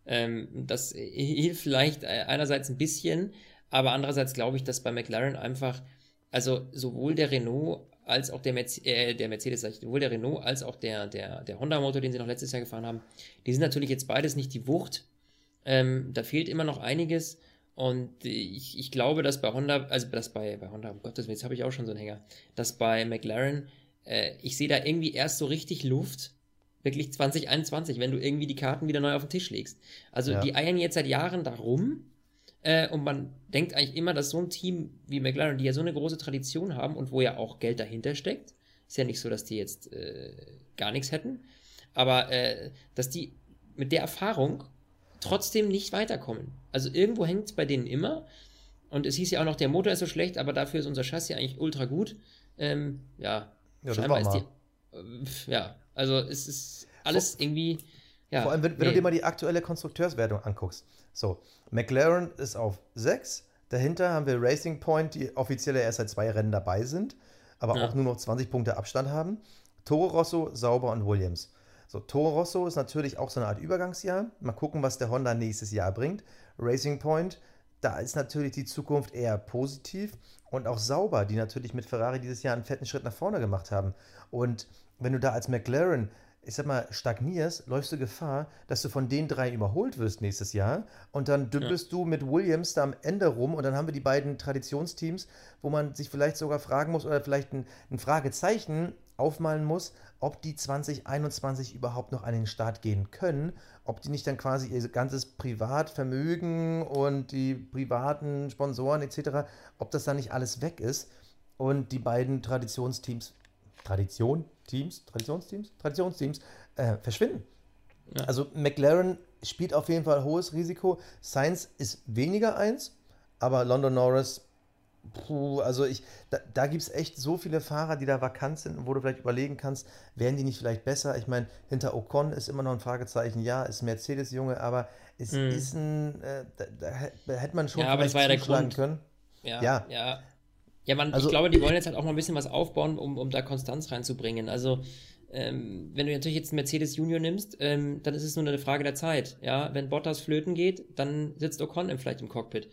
Ähm, das hilft vielleicht einerseits ein bisschen, aber andererseits glaube ich, dass bei McLaren einfach, also sowohl der Renault als auch der, Merce äh, der Mercedes, sowohl der Renault als auch der, der, der Honda-Motor, den sie noch letztes Jahr gefahren haben, die sind natürlich jetzt beides nicht die Wucht. Ähm, da fehlt immer noch einiges. Und ich, ich glaube, dass bei Honda, also dass bei, bei Honda, um Gottes Willen, jetzt habe ich auch schon so einen Hänger, dass bei McLaren, äh, ich sehe da irgendwie erst so richtig Luft, wirklich 2021, wenn du irgendwie die Karten wieder neu auf den Tisch legst. Also Ja. die eiern jetzt seit Jahren darum, Äh, und man denkt eigentlich immer, dass so ein Team wie McLaren, die ja so eine große Tradition haben und wo ja auch Geld dahinter steckt, ist ja nicht so, dass die jetzt äh, gar nichts hätten, aber äh, dass die mit der Erfahrung trotzdem nicht weiterkommen. Also irgendwo hängt es bei denen immer. Und es hieß ja auch noch, der Motor ist so schlecht, aber dafür ist unser Chassis eigentlich ultra gut. Ähm, ja, Ja, scheinbar ist die. Äh, ja, also es ist alles irgendwie. Ja, Vor allem, wenn, wenn nee. du dir mal die aktuelle Konstrukteurswertung anguckst. So, McLaren ist auf 6. Dahinter haben wir Racing Point, die offiziell erst seit zwei Rennen dabei sind, aber Ja. auch nur noch 20 Punkte Abstand haben. Toro Rosso, Sauber und Williams. So, Toro Rosso ist natürlich auch so eine Art Übergangsjahr. Mal gucken, was der Honda nächstes Jahr bringt. Racing Point, da ist natürlich die Zukunft eher positiv. Und auch Sauber, die natürlich mit Ferrari dieses Jahr einen fetten Schritt nach vorne gemacht haben. Und wenn du da als McLaren, ich sag mal, stagnierst, läufst du Gefahr, dass du von den drei überholt wirst nächstes Jahr. Und dann dümpelst du mit Williams da am Ende rum. Und dann haben wir die beiden Traditionsteams, wo man sich vielleicht sogar fragen muss oder vielleicht ein, ein Fragezeichen aufmalen muss, ob die 2021 überhaupt noch an den Start gehen können, ob die nicht dann quasi ihr ganzes Privatvermögen und die privaten Sponsoren etc., ob das dann nicht alles weg ist und die beiden Traditionsteams, Tradition, Teams, Traditionsteams, Traditionsteams äh, verschwinden. Ja. Also McLaren spielt auf jeden Fall hohes Risiko. Sainz ist weniger eins, aber London Norris, puh, also ich, da, da gibt es echt so viele Fahrer, die da vakant sind, wo du vielleicht überlegen kannst, wären die nicht vielleicht besser? Ich meine, hinter Ocon ist immer noch ein Fragezeichen, ja, ist Mercedes Junge, aber es Mhm. ist ein, äh, da, da, hä- da hätte man schon Ja, aber das war ja der Grund. können. Ja, Ja. ja. Ja, man, Also- ich glaube, die wollen jetzt halt auch mal ein bisschen was aufbauen, um, um da Konstanz reinzubringen. Also, ähm, wenn du natürlich jetzt einen Mercedes Junior nimmst, ähm, dann ist es nur eine Frage der Zeit. Ja, wenn Bottas flöten geht, dann sitzt Ocon im, vielleicht im Cockpit.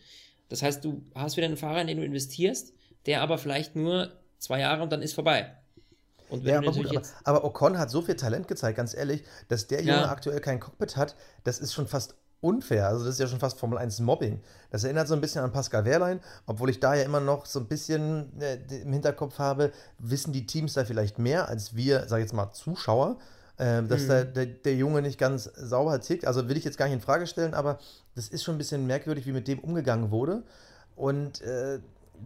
Das heißt, du hast wieder einen Fahrer, in den du investierst, der aber vielleicht nur zwei Jahre und dann ist vorbei. Und Ja, aber gut, aber, aber Ocon hat so viel Talent gezeigt, ganz ehrlich, dass der Junge Ja. aktuell kein Cockpit hat, das ist schon fast unfair. Also das ist ja schon fast Formel 1 Mobbing. Das erinnert so ein bisschen an Pascal Wehrlein, obwohl ich da ja immer noch so ein bisschen äh, im Hinterkopf habe, wissen die Teams da vielleicht mehr als wir, sag ich jetzt mal, Zuschauer, äh, dass Mhm. der, der, der Junge nicht ganz sauber tickt. Also will ich jetzt gar nicht in Frage stellen, aber das ist schon ein bisschen merkwürdig, wie mit dem umgegangen wurde. Und äh,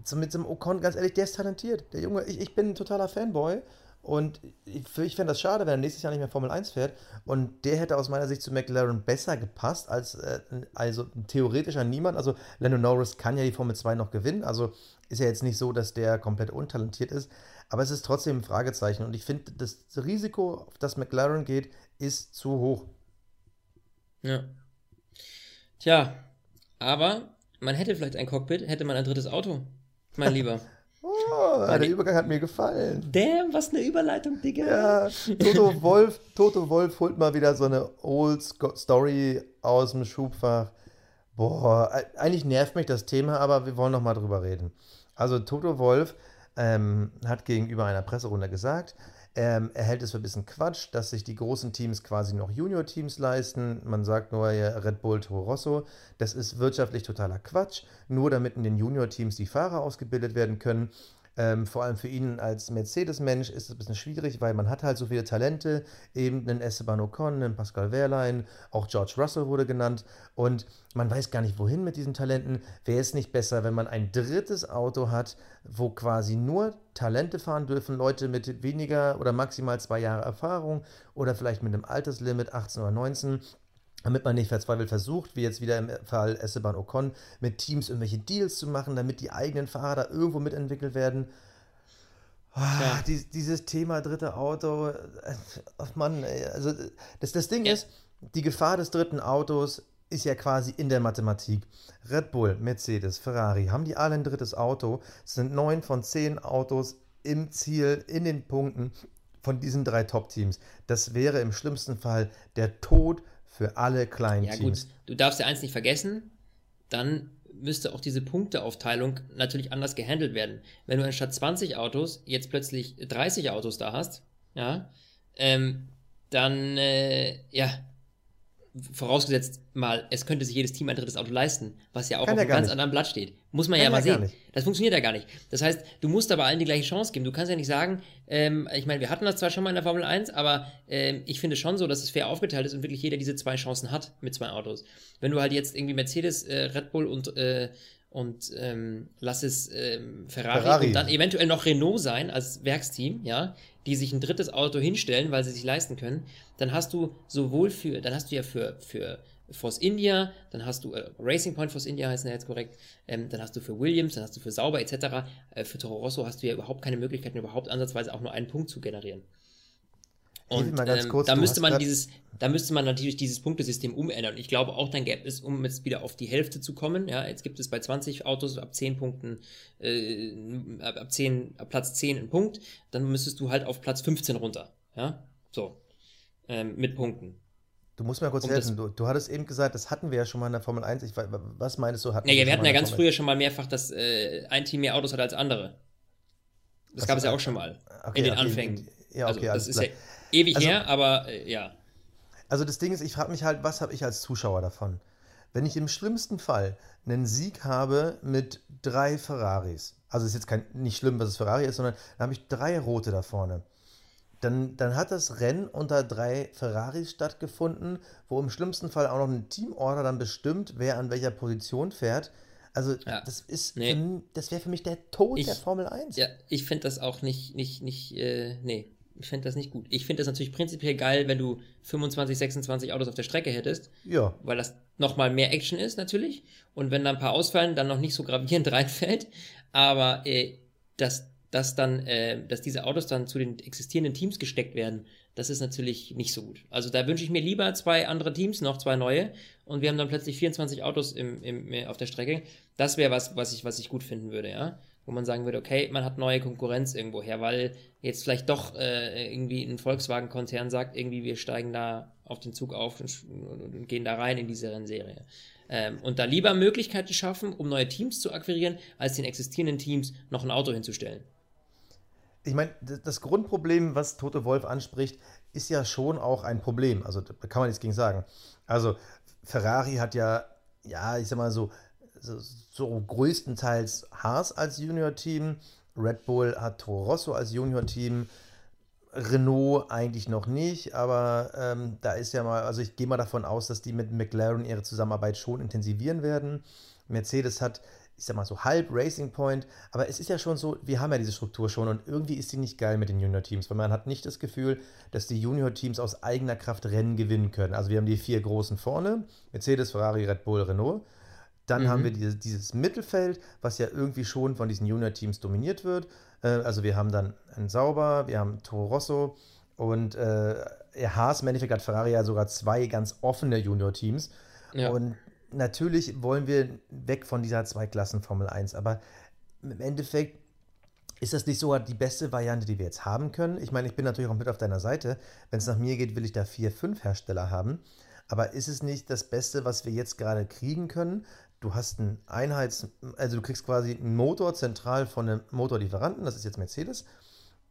so mit dem Ocon, ganz ehrlich, der ist talentiert. Der Junge, ich, ich bin ein totaler Fanboy. Und ich, ich fände das schade, wenn er nächstes Jahr nicht mehr Formel 1 fährt. Und der hätte aus meiner Sicht zu McLaren besser gepasst als äh, also theoretischer Niemand. Also Lando Norris kann ja die Formel 2 noch gewinnen. Also ist ja jetzt nicht so, dass der komplett untalentiert ist. Aber es ist trotzdem ein Fragezeichen. Und ich finde, das Risiko, auf das McLaren geht, ist zu hoch. Ja. Tja, aber man hätte vielleicht ein Cockpit, hätte man ein drittes Auto, mein Lieber. Oh, der Übergang hat mir gefallen. Damn, was eine Überleitung, Digga. Ja, Toto Wolf, Toto Wolf holt mal wieder so eine Old Story aus dem Schubfach. Boah, eigentlich nervt mich das Thema, aber wir wollen noch mal drüber reden. Also Toto Wolf ähm, hat gegenüber einer Presserunde gesagt, ähm, er hält es für ein bisschen Quatsch, dass sich die großen Teams quasi noch Junior-Teams leisten. Man sagt nur ja, Red Bull, Toro Rosso. Das ist wirtschaftlich totaler Quatsch. Nur damit in den Junior-Teams die Fahrer ausgebildet werden können. Ähm, vor allem für ihn als Mercedes-Mensch ist es ein bisschen schwierig, weil man hat halt so viele Talente, eben einen Esteban Ocon, einen Pascal Wehrlein, auch George Russell wurde genannt und man weiß gar nicht, wohin mit diesen Talenten. Wäre es nicht besser, wenn man ein drittes Auto hat, wo quasi nur Talente fahren dürfen, Leute mit weniger oder maximal zwei Jahre Erfahrung oder vielleicht mit einem Alterslimit 18 oder 19, damit man nicht verzweifelt versucht, wie jetzt wieder im Fall Esteban Ocon, mit Teams irgendwelche Deals zu machen, damit die eigenen Fahrer da irgendwo mitentwickelt werden. Ah, Ja. dies, dieses Thema dritte Auto, ach Mann, ey, also das, das Ding ist, die Gefahr des dritten Autos ist ja quasi in der Mathematik. Red Bull, Mercedes, Ferrari, haben die alle ein drittes Auto? Es sind neun von zehn Autos im Ziel, in den Punkten von diesen drei Top-Teams. Das wäre im schlimmsten Fall der Tod für alle kleinen Ja, Teams. gut, du darfst ja eins nicht vergessen, dann müsste auch diese Punkteaufteilung natürlich anders gehandelt werden. Wenn du anstatt 20 Autos jetzt plötzlich 30 Autos da hast, ja, ähm, dann, äh, ja, vorausgesetzt mal, es könnte sich jedes Team ein drittes Auto leisten, was ja auch Kann auf einem ganz nicht. anderen Blatt steht. Muss man Kann ja mal sehen. Das funktioniert ja gar nicht. Das heißt, du musst aber allen die gleiche Chance geben. Du kannst ja nicht sagen, ähm, ich meine, wir hatten das zwar schon mal in der Formel 1, aber ähm, ich finde schon so, dass es fair aufgeteilt ist und wirklich jeder diese zwei Chancen hat mit zwei Autos. Wenn du halt jetzt irgendwie Mercedes, äh, Red Bull und, äh, und ähm, lass es ähm, Ferrari, Ferrari. und dann eventuell noch Renault sein als Werksteam, ja, die sich ein drittes Auto hinstellen, weil sie sich leisten können, dann hast du sowohl für, dann hast du ja für, für Force India, dann hast du äh, Racing Point Force India heißen ja jetzt korrekt, ähm, dann hast du für Williams, dann hast du für Sauber etc. Äh, für Toro Rosso hast du ja überhaupt keine Möglichkeiten, überhaupt ansatzweise auch nur einen Punkt zu generieren. Und ähm, kurz, da müsste man dieses, da müsste man natürlich dieses Punktesystem umändern. Ich glaube auch, dann gäbe es, um jetzt wieder auf die Hälfte zu kommen, ja, jetzt gibt es bei 20 Autos ab 10 Punkten, äh, ab, ab 10, ab Platz 10 einen Punkt, dann müsstest du halt auf Platz 15 runter. Ja, so. Ähm, mit Punkten. Du musst mir kurz Um helfen. Du, du hattest eben gesagt, das hatten wir ja schon mal in der Formel 1. Ich, was meinst du? Hatten Naja, wir schon hatten ja ganz Formel früher schon mal mehrfach, dass äh, ein Team mehr Autos hat als andere. Das Ach gab es ja äh, auch schon mal. okay, in den okay, in- Anfängen. ja, also, okay, das alles ist klar. ja ewig Also- her, aber äh, ja. Also das Ding ist, ich frage mich halt, was habe ich als Zuschauer davon? Wenn ich im schlimmsten Fall einen Sieg habe mit drei Ferraris, also ist jetzt kein, nicht schlimm, was es Ferrari ist, sondern da habe ich drei rote da vorne. Dann, dann hat das Rennen unter drei Ferraris stattgefunden, wo im schlimmsten Fall auch noch ein Teamorder dann bestimmt, wer an welcher Position fährt. Also Ja. das ist Nee. für das wäre für mich der Tod Ich- der Formel 1. Ja, ich finde das auch nicht, nicht, nicht, äh, nee, ich finde das nicht gut. Ich finde das natürlich prinzipiell geil, wenn du 25, 26 Autos auf der Strecke hättest, ja. weil das nochmal mehr Action ist natürlich. Und wenn da ein paar ausfallen, dann noch nicht so gravierend reinfällt. Aber äh, dass, dass dann, äh, dass diese Autos dann zu den existierenden Teams gesteckt werden, das ist natürlich nicht so gut. Also da wünsche ich mir lieber zwei andere Teams, noch zwei neue, und wir haben dann plötzlich 24 Autos im, im, äh, auf der Strecke. Das wäre was, was ich, was ich gut finden würde, ja. Wo man sagen würde, okay, man hat neue Konkurrenz irgendwo her, weil jetzt vielleicht doch äh, irgendwie ein Volkswagen-Konzern sagt, irgendwie wir steigen da auf den Zug auf und, und, und gehen da rein in diese Rennserie. Ähm, und da lieber Möglichkeiten schaffen, um neue Teams zu akquirieren, als den existierenden Teams noch ein Auto hinzustellen. Ich meine, das Grundproblem, was Tote Wolf anspricht, ist ja schon auch ein Problem. Also da kann man nichts gegen sagen. Also Ferrari hat ja, ja, ich sag mal so, so, größtenteils Haas als Junior-Team. Red Bull hat Toro Rosso als Junior-Team. Renault eigentlich noch nicht, aber ähm, da ist ja mal, also ich gehe mal davon aus, dass die mit McLaren ihre Zusammenarbeit schon intensivieren werden. Mercedes hat, ich sag mal so halb Racing Point, aber es ist ja schon so, wir haben ja diese Struktur schon und irgendwie ist die nicht geil mit den Junior-Teams, weil man hat nicht das Gefühl, dass die Junior-Teams aus eigener Kraft Rennen gewinnen können. Also wir haben die vier großen vorne, Mercedes, Ferrari, Red Bull, Renault. Dann haben wir dieses, dieses Mittelfeld, was ja irgendwie schon von diesen Junior-Teams dominiert wird. Äh, also wir haben dann einen Sauber, wir haben Toro Rosso und äh, Haas, im Endeffekt hat Ferrari ja sogar zwei ganz offene Junior-Teams. Ja. Und natürlich wollen wir weg von dieser Zweiklassen-Formel 1, aber im Endeffekt ist das nicht sogar die beste Variante, die wir jetzt haben können. Ich meine, ich bin natürlich auch mit auf deiner Seite. Wenn es nach mir geht, will ich da vier, fünf Hersteller haben. Aber ist es nicht das Beste, was wir jetzt gerade kriegen können? Du hast einen Einheits-, also du kriegst quasi einen Motor zentral von einem Motorlieferanten, das ist jetzt Mercedes,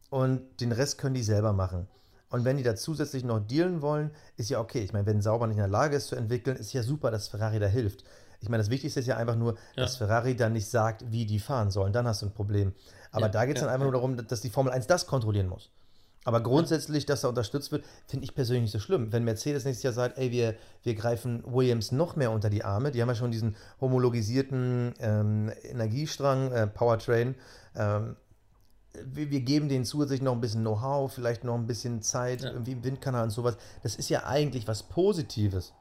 und den Rest können die selber machen. Und wenn die da zusätzlich noch dealen wollen, ist ja okay. Ich meine, wenn Sauber nicht in der Lage ist zu entwickeln, ist ja super, dass Ferrari da hilft. Ich meine, das Wichtigste ist ja einfach nur, Ja. dass Ferrari dann nicht sagt, wie die fahren sollen. Dann hast du ein Problem. Aber Ja, da geht es ja, dann einfach nur darum, dass die Formel 1 das kontrollieren muss. Aber grundsätzlich, dass da unterstützt wird, finde ich persönlich nicht so schlimm. Wenn Mercedes nächstes Jahr sagt, ey, wir, wir greifen Williams noch mehr unter die Arme, die haben ja schon diesen homologisierten ähm, Energiestrang, äh, Powertrain, ähm, wir, wir geben denen zusätzlich noch ein bisschen Know-how, vielleicht noch ein bisschen Zeit, Ja. irgendwie im Windkanal und sowas. Das ist ja eigentlich was Positives.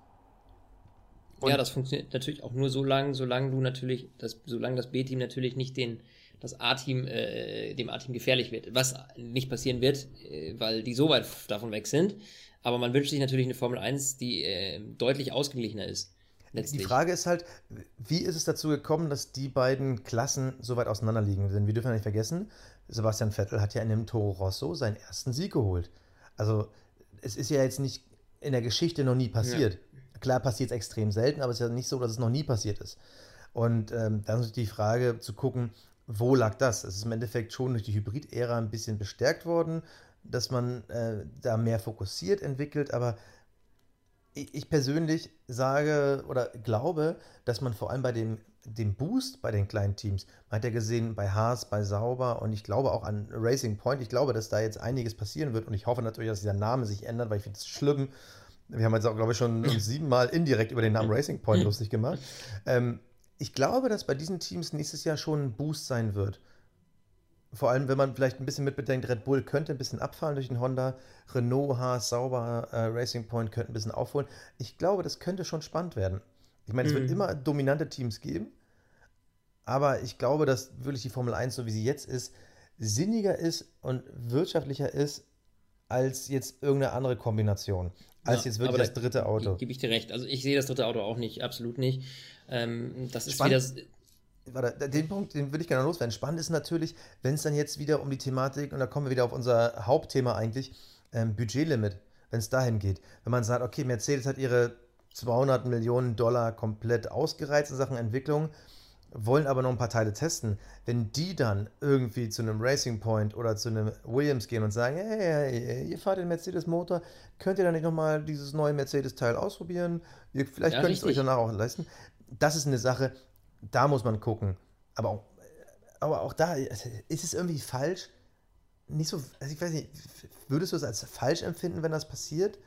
Und- ja, das funktioniert natürlich auch nur so lange, solange du natürlich, das, solange das B-Team natürlich nicht den, das A-Team, äh, dem A-Team gefährlich wird. Was nicht passieren wird, äh, weil die so weit davon weg sind. Aber man wünscht sich natürlich eine Formel 1, die äh, deutlich ausgeglichener ist. Letztlich. Die Frage ist halt, wie ist es dazu gekommen, dass die beiden Klassen so weit auseinander liegen? Denn wir dürfen ja nicht vergessen, Sebastian Vettel hat ja in dem Toro Rosso seinen ersten Sieg geholt. Also es ist ja jetzt nicht in der Geschichte noch nie passiert. Klar passiert es extrem selten, aber es ist ja nicht so, dass es noch nie passiert ist. Und ähm, dann ist die Frage zu gucken, wo lag das? Es ist im Endeffekt schon durch die Hybrid-Ära ein bisschen bestärkt worden, dass man äh, da mehr fokussiert entwickelt, aber ich persönlich sage oder glaube, dass man vor allem bei dem, dem Boost bei den kleinen Teams, man hat ja gesehen bei Haas, bei Sauber und ich glaube auch an Racing Point, ich glaube, dass da jetzt einiges passieren wird und ich hoffe natürlich, dass dieser Name sich ändert, weil ich finde es schlimm. Wir haben jetzt auch, glaube ich, schon siebenmal indirekt über den Namen Racing Point lustig gemacht. Ähm, ich glaube, dass bei diesen Teams nächstes Jahr schon ein Boost sein wird. Vor allem, wenn man vielleicht ein bisschen mitbedenkt, Red Bull könnte ein bisschen abfallen durch den Honda, Renault, Haas, Sauber, äh, Racing Point könnten ein bisschen aufholen. Ich glaube, das könnte schon spannend werden. Ich meine, es wird mhm. immer dominante Teams geben, aber ich glaube, dass wirklich die Formel 1, so wie sie jetzt ist, sinniger ist und wirtschaftlicher ist als jetzt irgendeine andere Kombination. Als ja, jetzt wirklich das dritte Auto. Gebe ich dir recht. Also ich sehe das dritte Auto auch nicht, absolut nicht. Ähm, das ist Spannend. wieder warte, den Punkt, den würde ich gerne loswerden. Spannend ist natürlich, wenn es dann jetzt wieder um die Thematik, und da kommen wir wieder auf unser Hauptthema eigentlich, ähm, Budgetlimit, wenn es dahin geht. Wenn man sagt, okay, Mercedes hat ihre 200 Millionen Dollar komplett ausgereizt in Sachen Entwicklung, wollen aber noch ein paar Teile testen. Wenn die dann irgendwie zu einem Racing Point oder zu einem Williams gehen und sagen, hey, hey, hey ihr fahrt den Mercedes-Motor, könnt ihr dann nicht nochmal dieses neue Mercedes-Teil ausprobieren? Ihr, vielleicht ja, könnt ihr es euch danach auch leisten. Das ist eine Sache, da muss man gucken. Aber auch, aber auch da ist es irgendwie falsch. Nicht so, also ich weiß nicht, würdest du es als falsch empfinden, wenn das passiert?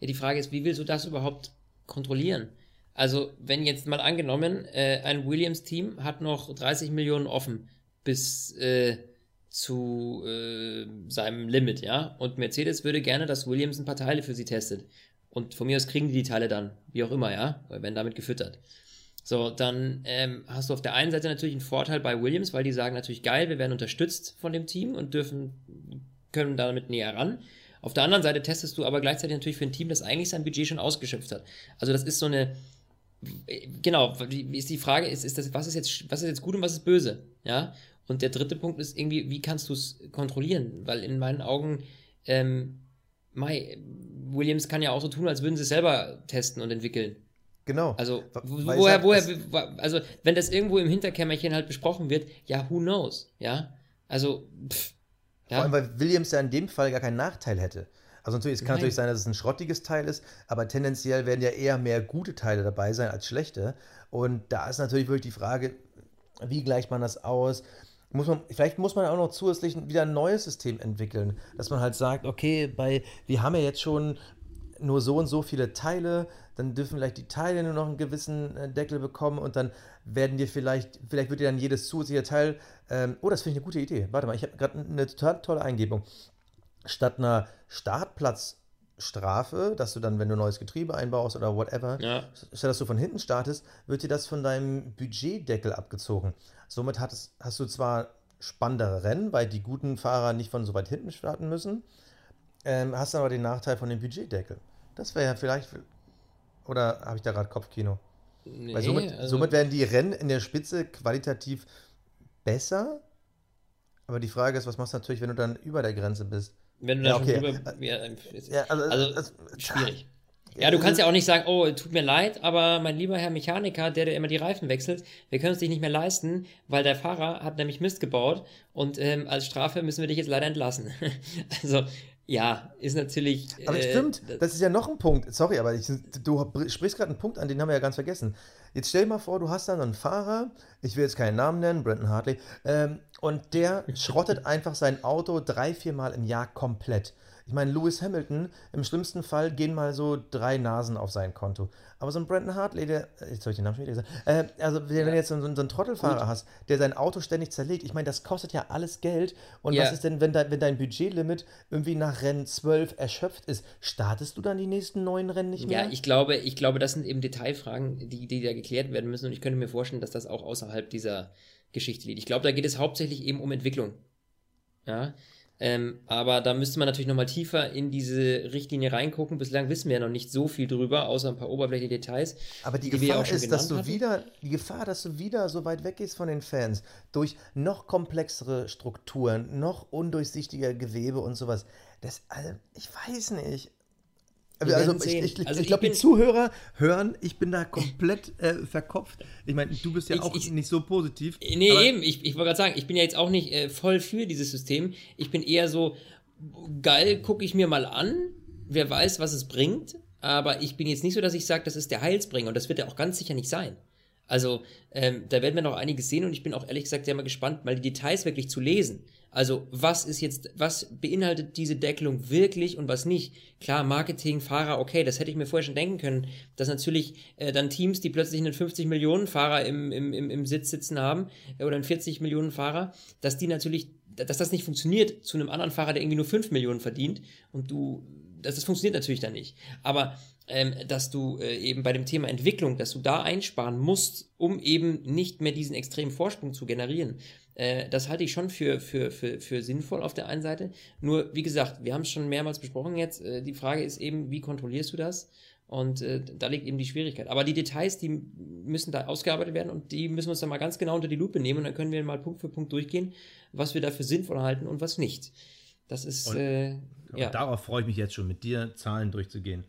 Ja, die Frage ist, wie willst du das überhaupt kontrollieren? Also, wenn jetzt mal angenommen, äh, ein Williams-Team hat noch 30 Millionen offen bis äh, zu äh, seinem Limit, ja, und Mercedes würde gerne, dass Williams ein paar Teile für sie testet. Und von mir aus kriegen die die Teile dann, wie auch immer, ja, weil werden damit gefüttert. So, dann ähm, hast du auf der einen Seite natürlich einen Vorteil bei Williams, weil die sagen natürlich geil, wir werden unterstützt von dem Team und dürfen, können damit näher ran. Auf der anderen Seite testest du aber gleichzeitig natürlich für ein Team, das eigentlich sein Budget schon ausgeschöpft hat. Also das ist so eine, genau, wie ist die Frage, ist, ist das, was ist jetzt, was ist jetzt gut und was ist böse? Ja. Und der dritte Punkt ist irgendwie, wie kannst du es kontrollieren? Weil in meinen Augen, ähm, Mai, Williams kann ja auch so tun, als würden sie es selber testen und entwickeln. Genau. Also, woher, woher, also, wenn das irgendwo im Hinterkämmerchen halt besprochen wird, ja, who knows, ja? Also, pff, ja. Vor allem, weil Williams ja in dem Fall gar keinen Nachteil hätte. Also natürlich, es kann Nein. natürlich sein, dass es ein schrottiges Teil ist, aber tendenziell werden ja eher mehr gute Teile dabei sein als schlechte. Und da ist natürlich wirklich die Frage, wie gleicht man das aus? Muss man, vielleicht muss man auch noch zusätzlich wieder ein neues System entwickeln, dass man halt sagt, okay, bei, wir haben ja jetzt schon nur so und so viele Teile, dann dürfen vielleicht die Teile nur noch einen gewissen äh, Deckel bekommen und dann werden dir vielleicht, vielleicht wird dir dann jedes zusätzliche Teil, ähm, oh, das finde ich eine gute Idee. Warte mal, ich habe gerade eine total tolle Eingebung. Statt einer Startplatzstrafe, dass du dann, wenn du neues Getriebe einbaust oder whatever, ja. statt dass du von hinten startest, wird dir das von deinem Budgetdeckel abgezogen. Somit hast, hast du zwar spannendere Rennen, weil die guten Fahrer nicht von so weit hinten starten müssen, ähm, hast aber den Nachteil von dem Budgetdeckel. Das wäre ja vielleicht. Oder habe ich da gerade Kopfkino? Nee, Weil somit, also somit werden die Rennen in der Spitze qualitativ besser. Aber die Frage ist, was machst du natürlich, wenn du dann über der Grenze bist? Wenn du ja, okay. schon drüber. Ja, ja, also, also, also schwierig. Ja, du kannst ja auch nicht sagen, oh, tut mir leid, aber mein lieber Herr Mechaniker, der, der immer die Reifen wechselt, wir können es dich nicht mehr leisten, weil der Fahrer hat nämlich Mist gebaut und ähm, als Strafe müssen wir dich jetzt leider entlassen. also, ja, ist natürlich. Aber äh, stimmt, das ist ja noch ein Punkt. Sorry, aber ich, du sprichst gerade einen Punkt an, den haben wir ja ganz vergessen. Jetzt stell dir mal vor, du hast dann einen Fahrer, ich will jetzt keinen Namen nennen, Brenton Hartley, ähm, und der schrottet einfach sein Auto drei, vier Mal im Jahr komplett. Ich meine, Lewis Hamilton, im schlimmsten Fall gehen mal so drei Nasen auf sein Konto. Aber so ein Brandon Hartley, der, jetzt soll ich den Namen schon wieder gesagt, äh, also wenn ja. du jetzt so, so, einen Trottelfahrer Gut. hast, der sein Auto ständig zerlegt, ich meine, das kostet ja alles Geld. Und ja. was ist denn, wenn, de, wenn dein Budgetlimit irgendwie nach Rennen 12 erschöpft ist? Startest du dann die nächsten neun Rennen nicht mehr? Ja, ich glaube, ich glaube, das sind eben Detailfragen, die, die da geklärt werden müssen. Und ich könnte mir vorstellen, dass das auch außerhalb dieser Geschichte liegt. Ich glaube, da geht es hauptsächlich eben um Entwicklung. Ja, ähm, aber da müsste man natürlich nochmal tiefer in diese Richtlinie reingucken. Bislang wissen wir ja noch nicht so viel drüber, außer ein paar oberflächliche Details. Aber die, die Gefahr ist, dass du hatten. wieder, die Gefahr, dass du wieder so weit weggehst von den Fans, durch noch komplexere Strukturen, noch undurchsichtiger Gewebe und sowas. Das, also, ich weiß nicht. Also ich, ich, also ich glaube, die Zuhörer hören, ich bin da komplett äh, verkopft. Ich meine, du bist ja auch nicht so positiv. Nee, eben, ich, ich wollte gerade sagen, ich bin ja jetzt auch nicht äh, voll für dieses System. Ich bin eher so, geil, gucke ich mir mal an, wer weiß, was es bringt. aber ich bin jetzt nicht so, dass ich sage, das ist der Heilsbringer und das wird er auch ganz sicher nicht sein. Also ähm, da werden wir noch einiges sehen und ich bin auch ehrlich gesagt sehr mal gespannt, mal die Details wirklich zu lesen. Also was ist jetzt, was beinhaltet diese Deckelung wirklich und was nicht? Klar, Marketing, Fahrer, okay, das hätte ich mir vorher schon denken können, dass natürlich äh, dann Teams, die plötzlich einen 50 Millionen Fahrer im, im, im, im Sitz sitzen haben äh, oder einen 40 Millionen Fahrer, dass die natürlich, dass das nicht funktioniert zu einem anderen Fahrer, der irgendwie nur 5 Millionen verdient und du, das, das funktioniert natürlich dann nicht. Aber ähm, dass du äh, eben bei dem Thema Entwicklung, dass du da einsparen musst, um eben nicht mehr diesen extremen Vorsprung zu generieren. Äh, das halte ich schon für, für, für, für sinnvoll auf der einen Seite. Nur, wie gesagt, wir haben es schon mehrmals besprochen jetzt. Äh, die Frage ist eben, wie kontrollierst du das? Und äh, da liegt eben die Schwierigkeit. Aber die Details, die müssen da ausgearbeitet werden und die müssen wir uns dann mal ganz genau unter die Lupe nehmen und dann können wir mal Punkt für Punkt durchgehen, was wir dafür sinnvoll halten und was nicht. Das ist. Und, äh, ja. Darauf freue ich mich jetzt schon, mit dir Zahlen durchzugehen.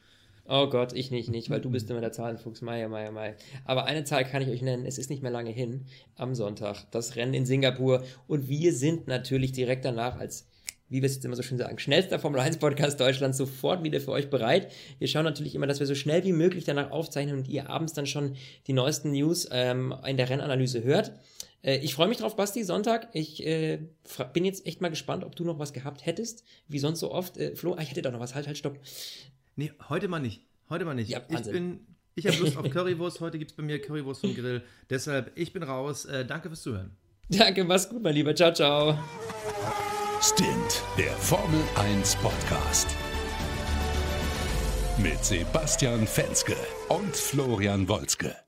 Oh Gott, ich nicht, nicht, weil du bist immer der Zahlenfuchs, Meier, Meier, Meier. Aber eine Zahl kann ich euch nennen, es ist nicht mehr lange hin, am Sonntag, das Rennen in Singapur. Und wir sind natürlich direkt danach als, wie wir es jetzt immer so schön sagen, schnellster Formel 1 Podcast Deutschlands sofort wieder für euch bereit. Wir schauen natürlich immer, dass wir so schnell wie möglich danach aufzeichnen und ihr abends dann schon die neuesten News ähm, in der Rennanalyse hört. Äh, ich freue mich drauf, Basti, Sonntag. Ich äh, bin jetzt echt mal gespannt, ob du noch was gehabt hättest, wie sonst so oft. Äh, Flo, ah, ich hätte da noch was, halt, halt, stopp. Nee, heute mal nicht. Heute mal nicht. Ja, ich bin, ich habe Lust auf Currywurst. Heute gibt es bei mir Currywurst vom Grill. Deshalb, ich bin raus. Äh, danke fürs Zuhören. Danke, mach's gut, mein Lieber. Ciao, ciao. Stint, der Formel 1 Podcast. Mit Sebastian Fenske und Florian Wolzke.